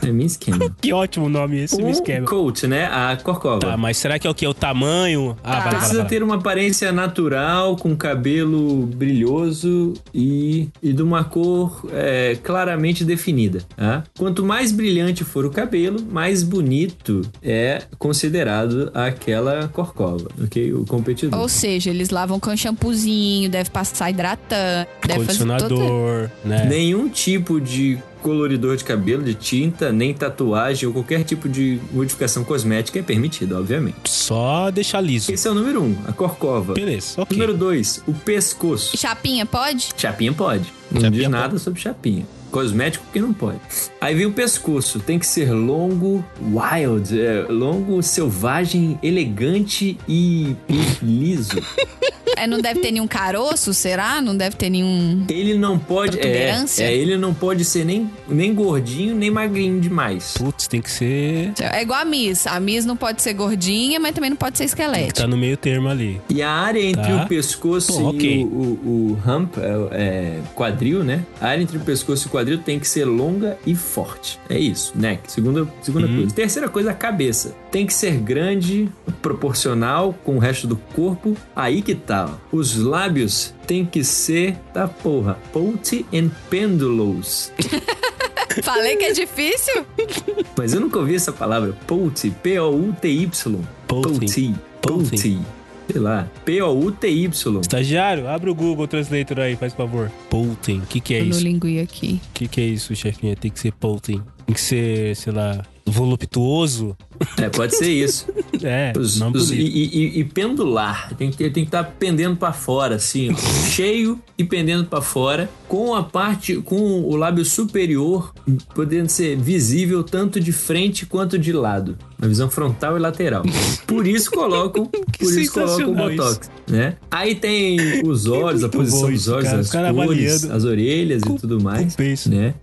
É Miss Camel. que ótimo nome esse, Miss Camel. coat, né? A corcova. Tá, mas será que é o que? O tamanho? Ah, vai, vai, vai, Precisa vai. ter uma aparência natural, com cabelo brilhoso e, e de uma cor é, claramente definida. Tá? Quanto mais brilhante for o cabelo, mais bonito é considerado aquela corcova, ok? O competidor. Ou seja, eles lavam com shampoozinho, deve passar hidratante, deve fazer todo... Cor, né? Nenhum tipo de coloridor de cabelo, de tinta, nem tatuagem ou qualquer tipo de modificação cosmética é permitido, obviamente. Só deixar liso. Esse é o número um, a corcova. Beleza, ok. Número dois, o pescoço. Chapinha, pode? Chapinha pode. Não Chapinha diz pode. nada sobre chapinha. Cosmético que não pode. Aí vem o pescoço. Tem que ser longo, wild, é, longo, selvagem, elegante e, e liso. É, não deve ter nenhum caroço, será? Não deve ter nenhum. Ele não pode. É, é, ele não pode ser nem, nem gordinho, nem magrinho demais. Putz, tem que ser. É igual a Miss. A Miss não pode ser gordinha, mas também não pode ser Tem que esquelética. tá no meio termo ali. E a área entre Tá. o pescoço ok. e o, o, o hump, é, é, quadril, né? A área entre o pescoço e o quadril tem que ser longa e forte. É isso, neck. Segunda, segunda Uhum. coisa. Terceira coisa, a cabeça. Tem que ser grande, proporcional com o resto do corpo. Aí que tá. ó. Os lábios tem que ser, tá porra, pouty and pendulous. Falei que é difícil? Mas eu nunca ouvi essa palavra. Pouty, P-O-U-T-Y. Pouty. Pouty. Sei lá. P-O-U-T-Y. Estagiário, abre o Google Translator aí, faz favor. Polten. O que, que é Eu no isso? lingui aqui. O que, que é isso, chefinha? Tem que ser Polten. Tem que ser, sei lá, voluptuoso. É, pode ser isso. É, Os- não os- e, e- e pendular. Tem que ter- tem que estar pendendo pra fora, assim, cheio e pendendo pra fora, com a parte, com o lábio superior podendo ser visível tanto de frente quanto de lado. Uma visão frontal e lateral. Por isso colocam, por isso colocam o botox, né? Aí tem os olhos, a posição dos olhos, cara. as cores, as orelhas com- e tudo mais, né?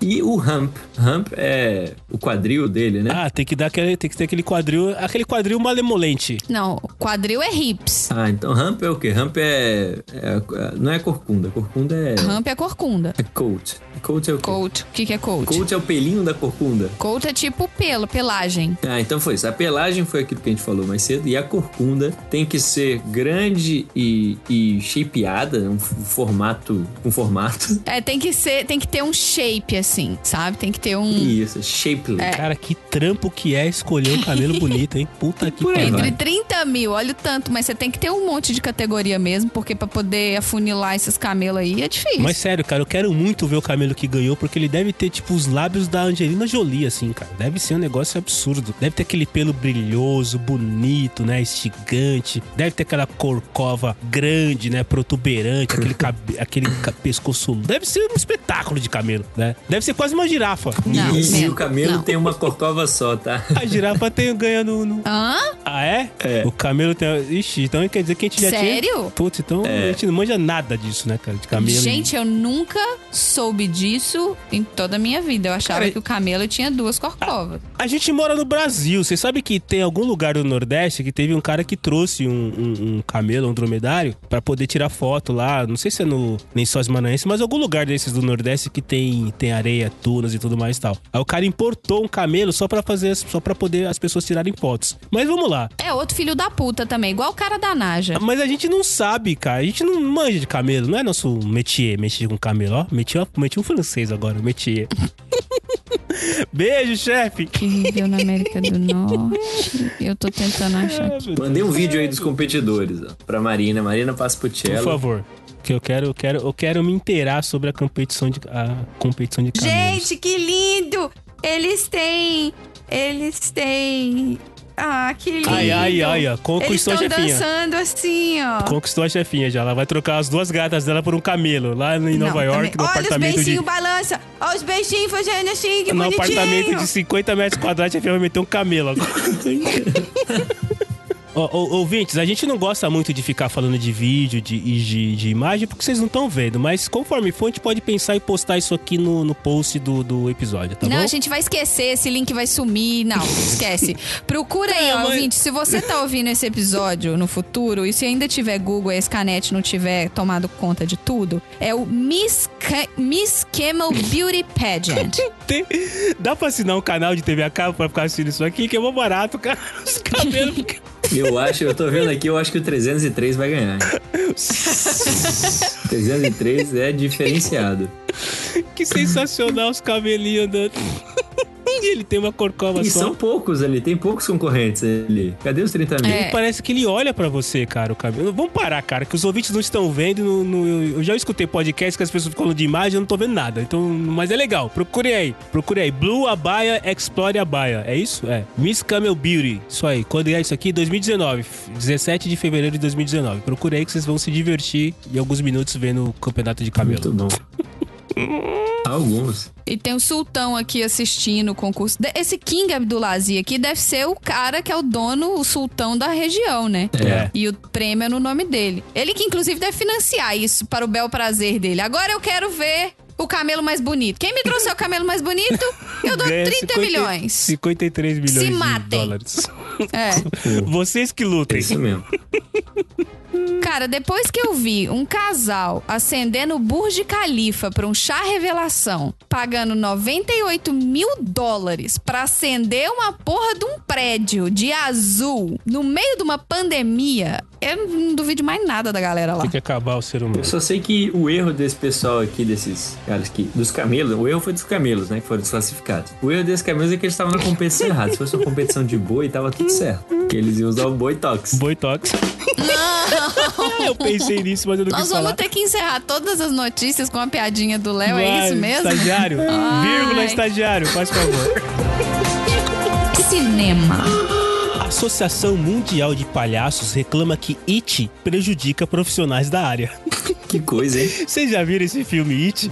E o hump, hump é o quadril dele, né? Ah, tem que dar aquele, tem que ter aquele quadril, aquele quadril malemolente. Não, quadril é hips. Ah, então ramp é o quê? Ramp é, é- Não é corcunda. Corcunda é. Ramp é corcunda. É coat. Coat é o quê? Coat. O que, que é coat? Coat é o pelinho da corcunda. Coat é tipo pelo, pelagem. Ah, então foi isso. A pelagem foi aquilo que a gente falou mais cedo. E a corcunda tem que ser grande e, e shapeada, um formato. Um formato. É, tem que ser, tem que ter um shape assim, sabe? Tem que ter um Isso, shapely. Cara, que trampo que é escolher um cabelo bonito, hein? Puta que pariu. entre vai. 30 mil, olha o tanto, mas você tem que ter um monte de categoria mesmo, porque pra poder afunilar esses camelos aí é difícil. Mas sério, cara, eu quero muito ver o camelo que ganhou, porque ele deve ter, tipo, os lábios da Angelina Jolie, assim, cara. Deve ser um negócio absurdo. Deve ter aquele pelo brilhoso, bonito, né? Estigante. Deve ter aquela corcova grande, né? Protuberante, aquele, cabe... aquele pescoço. Deve ser um espetáculo de camelo, né? Deve ser quase uma girafa. Não, e, e o camelo não. tem uma corcova só, tá? A girafa tem ganha no. no- Hã? Ah, é? É. O camelo tem. Ixi, então quer dizer que a gente já tinha. Sério? Putz, então a gente não manja nada disso, né, cara? De camelo. e- Gente, eu nunca soube disso em toda a minha vida. Eu achava Cara, que o camelo tinha duas corcovas. A gente mora no Brasil. Você sabe que tem algum lugar do Nordeste que teve um cara que trouxe um, um- um camelo, um dromedário, pra poder tirar foto lá. Não sei se é no Lençóis Maranhenses, mas algum lugar desses do Nordeste que tem, tem areia, tunas e tudo mais e tal. Aí o cara importou um camelo só pra fazer, só para poder as pessoas tirarem fotos. Mas vamos lá. É outro filho da puta também, igual o cara da Naja. Mas a gente não sabe, cara. A gente não manja de camelo. Não é nosso métier, mexer com camelo, ó. Meti, meti um francês agora, métier. Beijo, chefe. Que viveu na América do Norte. Eu tô tentando achar aqui. Mandei um vídeo aí dos competidores, ó, pra Marina. Marina passa pro Por favor. Que eu quero, eu quero, eu quero me inteirar sobre a competição de a competição de camelos. Gente, que lindo! Eles têm. Eles têm. Ah, que lindo! Ai, ai, ai, ó. Eles Conquistou a estão chefinha. dançando assim, ó. Conquistou a chefinha já. Ela vai trocar as duas gatas dela por um camelo lá em Nova Não, York, também- no Olha os apartamento de balança. Olha os beicinhos fazendo assim, que no bonitinho. apartamento de 50 metros quadrados, a chefinha vai meter um camelo agora. Ó, ó, ouvintes, a gente não gosta muito de ficar falando de vídeo de, e de, de imagem porque vocês não estão vendo, mas conforme for, a gente pode pensar e postar isso aqui no, no post do, do episódio, tá não, bom? a gente vai esquecer, esse link vai sumir. Não, esquece. Procura aí, ó, mas- ouvinte. Se você tá ouvindo esse episódio no futuro e se ainda tiver Google e a Scanet não tiver tomado conta de tudo, é o Miss, Ca- Miss Camel Beauty Pageant. Dá pra assinar um canal de TV a cabo pra ficar assistindo isso aqui, que é mó barato, cara. Os cabelos. Eu acho, eu tô vendo aqui, eu acho que o 303 vai ganhar. 303 é diferenciado. que sensacional os cabelinhos andando. Ele tem uma corcova E só. são poucos ali, tem poucos concorrentes ali. Cadê os 30 mil? É. Parece que ele olha pra você, cara, o cabelo. Vamos parar, cara, que os ouvintes não estão vendo. no- no- eu já escutei podcast que as pessoas ficam de imagem, eu não tô vendo nada. Então, mas é legal. Procure aí. Procure aí. Blue Abaya Explore Abaya. É isso? É. Miss Camel Beauty. Isso aí. Quando é isso aqui? 2019. 17 de fevereiro de 2019. Procure aí que vocês vão se divertir em alguns minutos vendo o campeonato de Muito cabelo. bom. Alguns. E tem o sultão aqui assistindo o concurso. De- Esse King Abdulaziz aqui deve ser o cara que é o dono, o sultão da região, né? É. E o prêmio é no nome dele. Ele que inclusive deve financiar isso para o bel prazer dele. Agora eu quero ver o camelo mais bonito. Quem me trouxe o camelo mais bonito? Eu dou Ganha 30 50 milhões. 53 milhões Se de matem. dólares. É. Vocês que É lutem. isso mesmo. Cara, depois que eu vi um casal acendendo o Burj Khalifa pra um chá revelação, pagando 98 mil dólares pra acender uma porra de um prédio de azul no meio de uma pandemia, eu não duvido mais nada da galera lá. Tem que acabar o ser humano. Eu só sei que o erro desse pessoal aqui, desses caras aqui, dos camelos, o erro foi dos camelos, né? Que foram desclassificados. O erro desses camelos é que eles estavam na competição errada. Se fosse uma competição de boi, tava tudo certo. Porque eles iam usar o boi tox. Boitox. eu pensei nisso, mas eu não Nós quis vamos falar. ter que encerrar todas as notícias com a piadinha do Léo, é isso mesmo? Estagiário. Ai. Vírgula estagiário, faz favor. Cinema. A Associação Mundial de Palhaços reclama que It prejudica profissionais da área. Que coisa, hein? Vocês já viram esse filme It?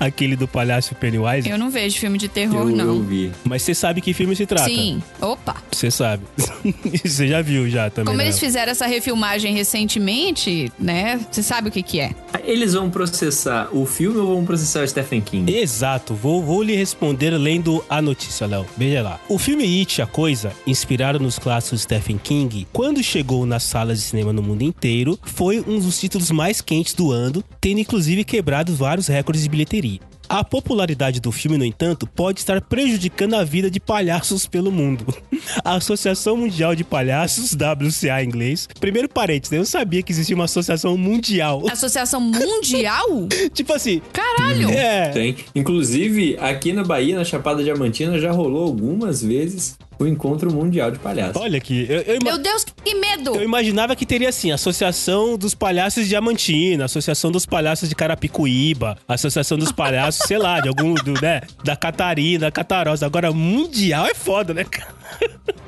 Aquele do palhaço Pennywise? Eu não vejo filme de terror, Eu, não. eu vi. Mas você sabe que filme se trata. Sim. Opa. Você sabe. Você já viu já também. Como né? eles fizeram essa refilmagem recentemente, né? Você sabe o que que é. Eles vão processar o filme ou vão processar o Stephen King? Exato, vou, vou lhe responder lendo a notícia, Léo. Veja lá. O filme It, a Coisa, inspirado nos clássicos Stephen King, quando chegou nas salas de cinema no mundo inteiro, foi um dos títulos mais quentes do ano, tendo inclusive quebrado vários recordes de bilheteria. A popularidade do filme, no entanto, pode estar prejudicando a vida de palhaços pelo mundo. A Associação Mundial de Palhaços, WCA em inglês. Primeiro parênteses, eu sabia que existia uma associação mundial. Associação Mundial? tipo assim, Caralho! é. Tem. Inclusive, aqui na Bahia, na Chapada Diamantina, já rolou algumas vezes o encontro mundial de palhaços. Olha aqui, eu, eu Meu Deus, que medo! Eu imaginava que teria assim, Associação dos Palhaços de Diamantina, Associação dos Palhaços de Carapicuíba, Associação dos Palhaços, sei lá, de algum, do, né, da Catarina, da Catarosa. Agora, mundial é foda, né, cara?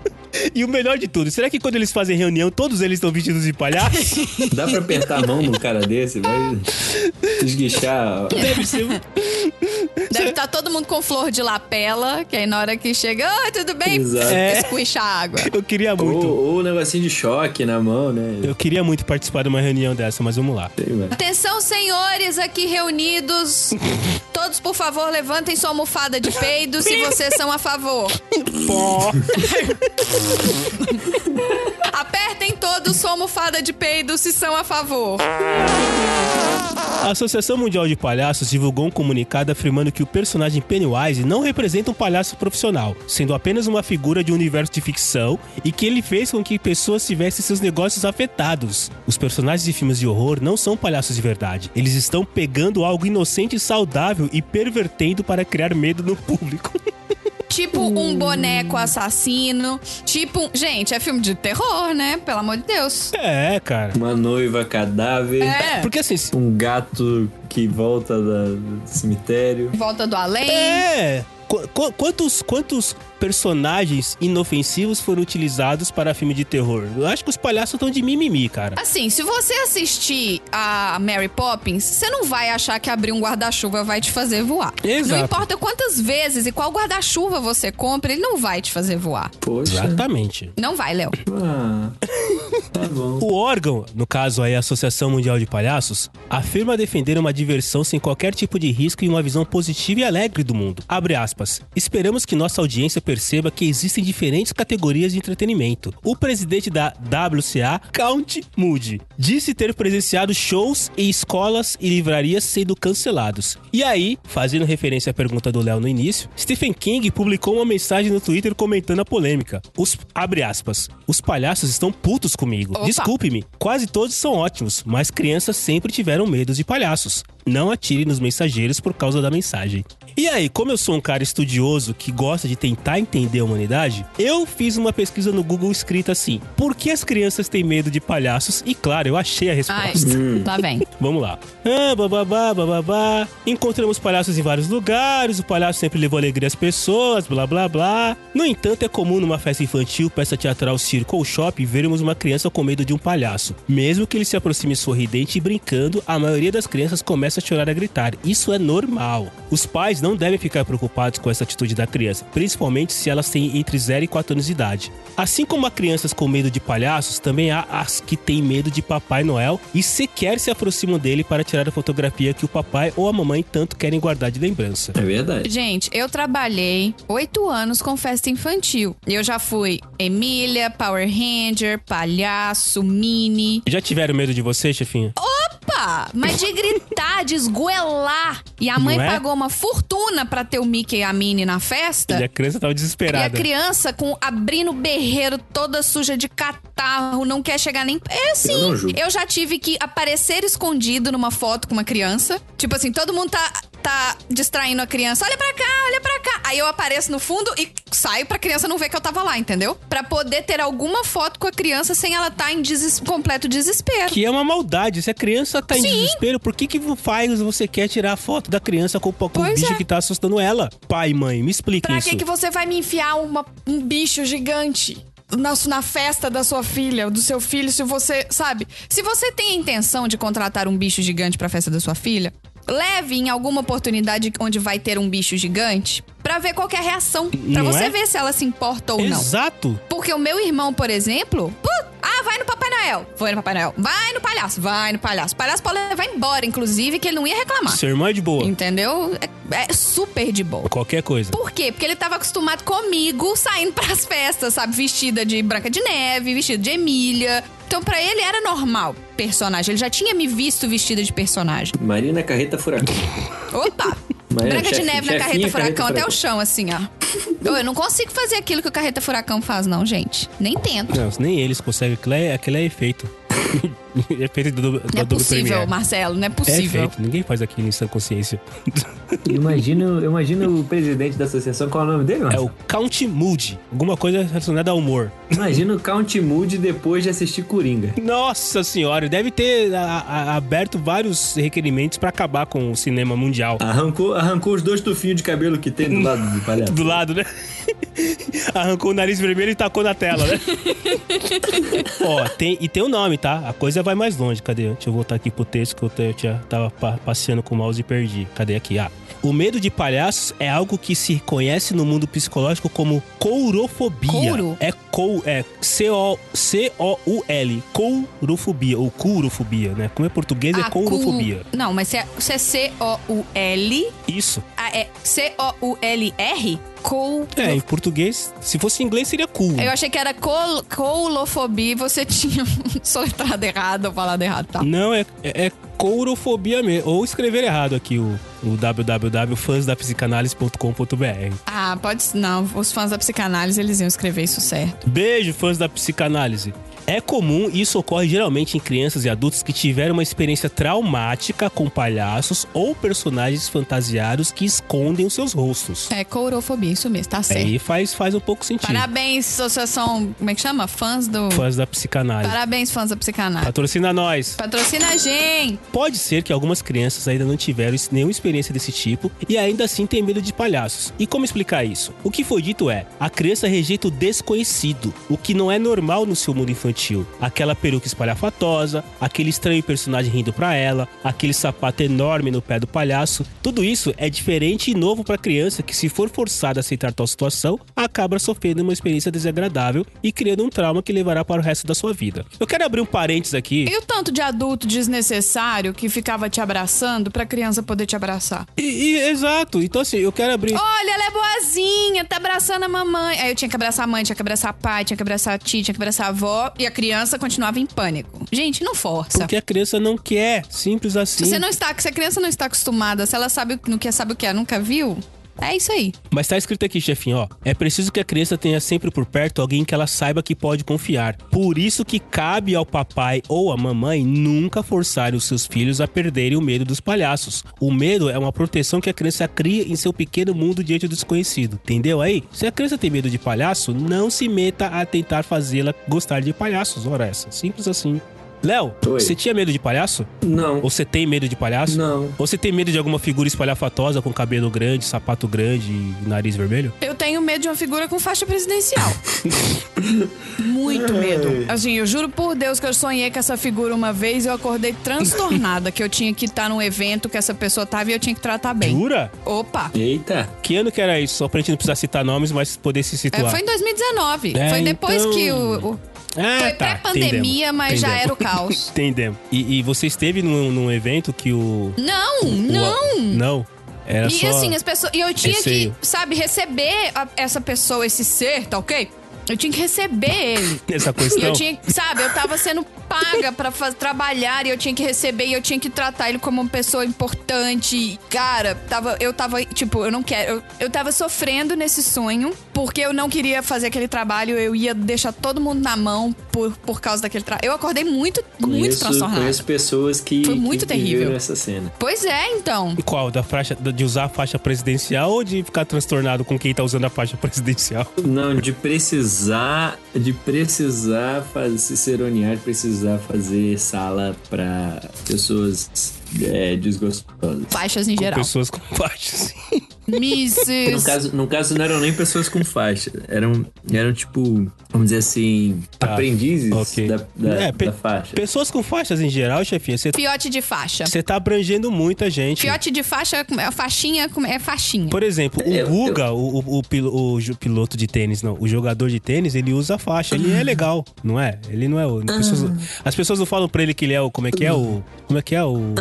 E o melhor de tudo, será que quando eles fazem reunião, todos eles estão vestidos de palhaço? Dá pra apertar a mão num cara desse? Vai esguichar. Deve ser. Deve estar todo mundo com flor de lapela, que aí na hora que chega, oi, tudo bem? É. Escuicha a água. Eu queria Ou, muito. ou um negocinho de choque na mão, né? Eu queria muito participar de uma reunião dessa, mas vamos lá. Sei, vai. Atenção, senhores aqui reunidos. Todos, por favor, levantem sua almofada de peido se vocês são a favor. Pó. Apertem todos sua almofada de peido se são a favor. A Associação Mundial de Palhaços divulgou um comunicado afirmando que o personagem Pennywise não representa um palhaço profissional, sendo apenas uma figura de um universo de ficção e que ele fez com que pessoas tivessem seus negócios afetados. Os personagens de filmes de horror não são palhaços de verdade. Eles estão pegando algo inocente e saudável e pervertendo para criar medo no público. Tipo um boneco assassino. Tipo. um- Gente, é filme de terror, né? Pelo amor de Deus. é, cara. Uma noiva cadáver. É. Porque assim, Um gato que volta da- do cemitério. Volta do além. É. Qu- qu- quantos, quantos personagens inofensivos foram utilizados para filme de terror? Eu acho que os palhaços estão de mimimi, cara. Assim, se você assistir a Mary Poppins, você não vai achar que abrir um guarda-chuva vai te fazer voar. Exato. Não importa quantas vezes e qual guarda-chuva você compra, ele não vai te fazer voar. Poxa. Exatamente. Não vai, Léo. Ah, tá. O órgão, no caso aí a Associação Mundial de Palhaços, afirma defender uma diversão sem qualquer tipo de risco e uma visão positiva e alegre do mundo. Abre aspas. Esperamos que nossa audiência perceba que existem diferentes categorias de entretenimento. O presidente da WCA, Count Moody, disse ter presenciado shows em escolas e livrarias sendo cancelados. E aí, fazendo referência à pergunta do Léo no início, Stephen King publicou uma mensagem no Twitter comentando a polêmica. Os, abre aspas. Os palhaços estão putos comigo. Amigo. Desculpe-me, quase todos são ótimos, mas crianças sempre tiveram medo de palhaços. Não atire nos mensageiros por causa da mensagem. E aí, como eu sou um cara estudioso que gosta de tentar entender a humanidade, eu fiz uma pesquisa no Google escrita assim: Por que as crianças têm medo de palhaços? E claro, eu achei a Ai, resposta. lá vem. Vamos lá. Ah, bababá, bababá. Encontramos palhaços em vários lugares, o palhaço sempre levou alegria às pessoas, blá blá blá. No entanto, é comum numa festa infantil, peça teatral, circo ou shopping, vermos uma criança com medo de um palhaço. Mesmo que ele se aproxime sorridente e brincando, a maioria das crianças começa a chorar e a gritar. Isso é normal. Os pais não devem ficar preocupados com essa atitude da criança, principalmente se elas têm entre 0 e 4 anos de idade. Assim como há crianças com medo de palhaços, também há as que têm medo de Papai Noel e sequer se aproximam dele para tirar a fotografia que o papai ou a mamãe tanto querem guardar de lembrança. É verdade. Gente, eu trabalhei oito anos com festa infantil. Eu já fui Emília, Power Ranger, palhaço, mini. Já tiveram medo de você, chefinha? Opa! Mas de gritar, de esgoelar. E a mãe é? pagou uma fortuna pra ter o Mickey e a Minnie na festa. E a criança tava E a desesperada. criança com abrindo o berreiro toda suja de catarro, não quer chegar nem. É Eu assim. julgo. Eu já tive que aparecer escondido numa foto com uma criança. Tipo assim, todo mundo tá, tá distraindo a criança. Olha pra cá, olha pra cá. Aí eu apareço no fundo e saio pra criança não ver que eu tava lá, entendeu? Pra poder ter alguma foto com a criança sem ela estar em deses- completo desespero. Que é uma maldade. Se a criança tá em Sim. desespero, por que que faz você quer tirar a foto da criança com, com o bicho é. que tá assustando ela? Pai mãe, me explique Pra isso. que, que você vai me enfiar uma- um bicho gigante? Na, na festa da sua filha, do seu filho, se você. Sabe? Se você tem a intenção de contratar um bicho gigante pra festa da sua filha, leve em alguma oportunidade onde vai ter um bicho gigante pra ver qual que é a reação. Pra Não você é? ver se ela se importa ou não. Exato. Porque o meu irmão, por exemplo, ah, vai no Papai Noel. Foi no Papai Noel. Vai no palhaço, vai no palhaço. O palhaço pode levar embora, inclusive, que ele não ia reclamar. Seu irmão é de boa. Entendeu? É, é super de boa. Qualquer coisa. Por quê? Porque ele tava acostumado comigo saindo pras festas, sabe? Vestida de Branca de Neve, vestida de Emília. Então, pra ele era normal personagem. Ele já tinha me visto vestida de personagem. Marina Carreta Furacão. Opa! Mas Branca de Neve na carreta furacão carreta até o chão, assim, ó. Eu, eu não consigo fazer aquilo que o carreta furacão faz, não, gente. Nem tento. Não, nem eles conseguem. Aquilo é, aquilo é efeito. efeito do, do, Não é possível, Premiere. Marcelo, não é É possível. efeito. Ninguém faz aquilo em sã consciência. Imagina, imagina o presidente da associação, qual é o nome dele, É Marcelo? o Count Mood. Alguma coisa relacionada ao humor. Imagina o Count Mood depois de assistir Coringa. Nossa senhora, deve ter a- a- aberto vários requerimentos pra acabar com o cinema mundial. Arrancou, arrancou os dois tufinhos de cabelo que tem do lado do palhaço. Do lado, né? Arrancou o nariz vermelho e tacou na tela, né? Ó, tem, e tem o nome, tá? A coisa vai mais longe. Cadê? Deixa eu voltar aqui pro texto que eu, tinha, tava pa- passeando com o mouse e perdi. Cadê aqui? Ah. O medo de palhaços é algo que se conhece no mundo psicológico como courofobia. Couro? É cou, é C-O- C-O-U-L. Courofobia, ou curofobia, né? Como é português, é Ah, courofobia. cu- Não, mas se é, se é C-O-U-L. Isso. Ah, é C-O-U-L-R? Cool. É, em português, se fosse em inglês seria cool. Eu achei que era col coulofobia e você tinha soletrado errado ou falado errado, tá? Não, é, é, é courofobia mesmo. Ou escrever errado aqui o, o www.fansdapsicanálise.com.br. Ah, pode. Não, os fãs da psicanálise eles iam escrever isso certo. Beijo, fãs da psicanálise. É comum e isso ocorre geralmente em crianças e adultos que tiveram uma experiência traumática com palhaços ou personagens fantasiados que escondem os seus rostos. É courofobia, isso mesmo, tá certo. Aí faz, faz um pouco sentido. Parabéns, associação. Como é que chama? Fãs do. Fãs da psicanálise. Parabéns, fãs da psicanálise. Patrocina nós. Patrocina a gente! Pode ser que algumas crianças ainda não tiveram nenhuma experiência desse tipo e ainda assim têm medo de palhaços. E como explicar isso? O que foi dito é: a criança rejeita o desconhecido, o que não é normal no seu mundo infantil. Aquela peruca espalhafatosa, aquele estranho personagem rindo pra ela, aquele sapato enorme no pé do palhaço. Tudo isso é diferente e novo pra criança que, se for forçada a aceitar tal situação, acaba sofrendo uma experiência desagradável e criando um trauma que levará para o resto da sua vida. Eu quero abrir um parênteses aqui. E o tanto de adulto desnecessário que ficava te abraçando pra criança poder te abraçar? E, e- exato. Então, assim, eu quero abrir. Olha, ela é boazinha, tá abraçando a mamãe. Aí eu tinha que abraçar a mãe, tinha que abraçar a pai, tinha que abraçar a tia, tinha que abraçar a avó. E a criança continuava em pânico. Gente, não força. Porque a criança não quer. Simples assim. Se você não está, se a criança não está acostumada, se ela sabe o- não quer sabe o que é, nunca viu, É isso aí. Mas tá escrito aqui, chefinho, ó. É preciso que a criança tenha sempre por perto alguém que ela saiba que pode confiar. Por isso que cabe ao papai ou à mamãe nunca forçar os seus filhos a perderem o medo dos palhaços. O medo é uma proteção que a criança cria em seu pequeno mundo diante do desconhecido. Entendeu aí? Se a criança tem medo de palhaço, não se meta a tentar fazê-la gostar de palhaços. Ora essa. Simples assim. Léo, você tinha medo de palhaço? Não. Ou você tem medo de palhaço? Não. Ou você tem medo de alguma figura espalhafatosa com cabelo grande, sapato grande e nariz vermelho? Eu tenho medo de uma figura com faixa presidencial. Muito medo. Assim, eu juro por Deus que eu sonhei com essa figura uma vez e eu acordei transtornada que eu tinha que estar num evento que essa pessoa tava e eu tinha que tratar bem. Jura? Opa! Eita. Que ano que era isso? Só pra gente não precisar citar nomes, mas poder se É, situar. foi em 2019. É, foi depois então- que o. o- Ah, foi tá, pré-pandemia, entendemos, mas já entendemos. era o caos. Entendemos. E, e você esteve num, num evento que o. Não, o- não! Não. Era E só. assim, as pessoas. E eu tinha receio. que, sabe, receber a- essa pessoa, esse ser, tá ok? Eu tinha que receber ele. Essa E questão. eu tinha, sabe, eu tava sendo paga pra trabalhar e eu tinha que receber e eu tinha que tratar ele como uma pessoa importante. E, Cara, tava, eu tava, tipo, eu não quero. Eu, eu tava sofrendo nesse sonho porque eu não queria fazer aquele trabalho, eu ia deixar todo mundo na mão por, por causa daquele trabalho. Eu acordei muito, muito Conheço, transtornada. conheço pessoas que, Foi muito que terrível. essa cena. Pois é, então. Qual? Da faixa, de usar a faixa presidencial ou de ficar transtornado com quem tá usando a faixa presidencial? Não, de precisar, de precisar fazer, se seronear, de precisar fazer sala pra pessoas é, desgostosas. Faixas em geral. Pessoas com faixas. No Mrs. caso, no caso, não eram nem pessoas com faixa. Eram, eram tipo, vamos dizer assim, Tá, aprendizes ok. da, da, É, pe- da faixa. Pessoas com faixas em geral, chefinha, você Fiote de faixa. você tá abrangendo muita gente. Fiote de faixa, é faixinha, é faixinha. Por exemplo, o Eu- Guga, O, o, o o ju- piloto de tênis, não, o jogador de tênis, ele usa faixa. Ele é legal, não é? Ele não é o. as pessoas- as pessoas não falam pra ele que ele é o. Como é que é o. Como é que é o.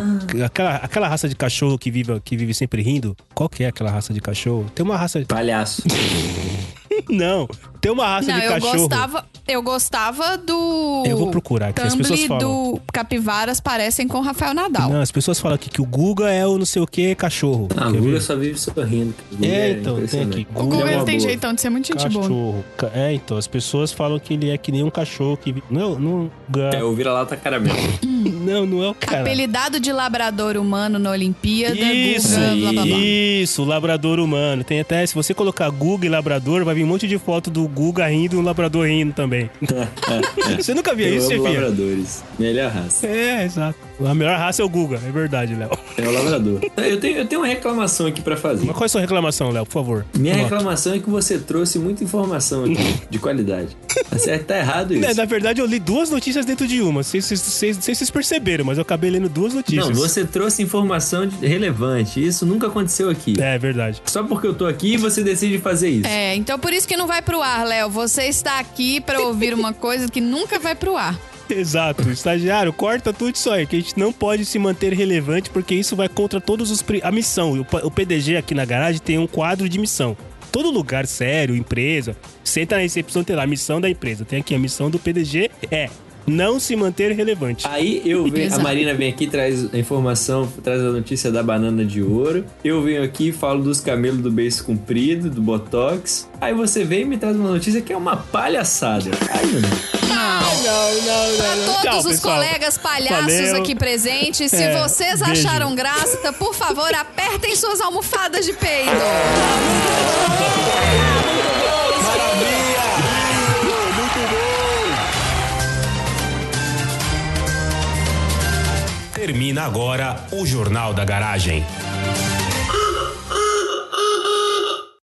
Aquela, aquela raça de cachorro que vive, que vive sempre rindo. Qual que é aquela raça de cachorro? Tem uma raça. Palhaço. Não, tem uma raça Não, de eu cachorro. gostava, eu gostava do. Eu vou procurar, que as pessoas falam. do Capivaras parecem com Rafael Nadal. Não, as pessoas falam aqui que o Guga é o não sei o que cachorro. Ah, Quer o Guga ver? só vive sorrindo. O Guga É, então, tem impressionante. aqui. O Guga é tem boa. jeitão de ser muito gente boa. Cachorro. Ca- É, então, as pessoas falam que ele é que nem um cachorro que. Não, não. É, o vira-lata caramelo. Não, não é o cara. Apelidado de labrador humano na Olimpíada, Isso, Guga, blá blá blá. isso, labrador humano. Tem até, se você colocar Guga e labrador, vai vir um monte de foto do Guga rindo e um labrador rindo também. você nunca via Eu isso, amo labradores. Melhor raça. É, exato. A melhor raça é o Guga, é verdade, Léo. É o labrador. Eu tenho, eu tenho uma reclamação aqui pra fazer. Mas qual é a sua reclamação, Léo, por favor? Minha reclamação é que você trouxe muita informação aqui, de qualidade. Tá certo? Tá errado isso. É, na verdade, eu li duas notícias dentro de uma. Não sei se vocês, não sei se vocês perceberam, mas eu acabei lendo duas notícias. Não, você trouxe informação de- relevante. Isso nunca aconteceu aqui. É, é verdade. Só porque eu tô aqui, você decide fazer isso. É, então por isso que não vai pro ar, Léo. Você está aqui pra ouvir uma coisa que nunca vai pro ar. Exato, estagiário, corta tudo isso aí, que a gente não pode se manter relevante porque isso vai contra todos os. A missão. O PDG aqui na garagem tem um quadro de missão. Todo lugar sério, empresa, senta na recepção, tem lá a missão da empresa. Tem aqui a missão do PDG é não se manter relevante. Aí eu venho, a. Marina vem aqui, traz a informação, traz a notícia da banana de ouro. Eu venho aqui, falo dos camelos do beiço comprido, do botox. Aí você vem e me traz uma notícia que é uma palhaçada. Ai, meu Deus. Não! Não, não, Pra todos Tchau, os pessoal. colegas palhaços Valeu. aqui presentes, se É, vocês beijo. acharam graça, por favor, apertem suas almofadas de peido. Termina agora o Jornal da Garagem.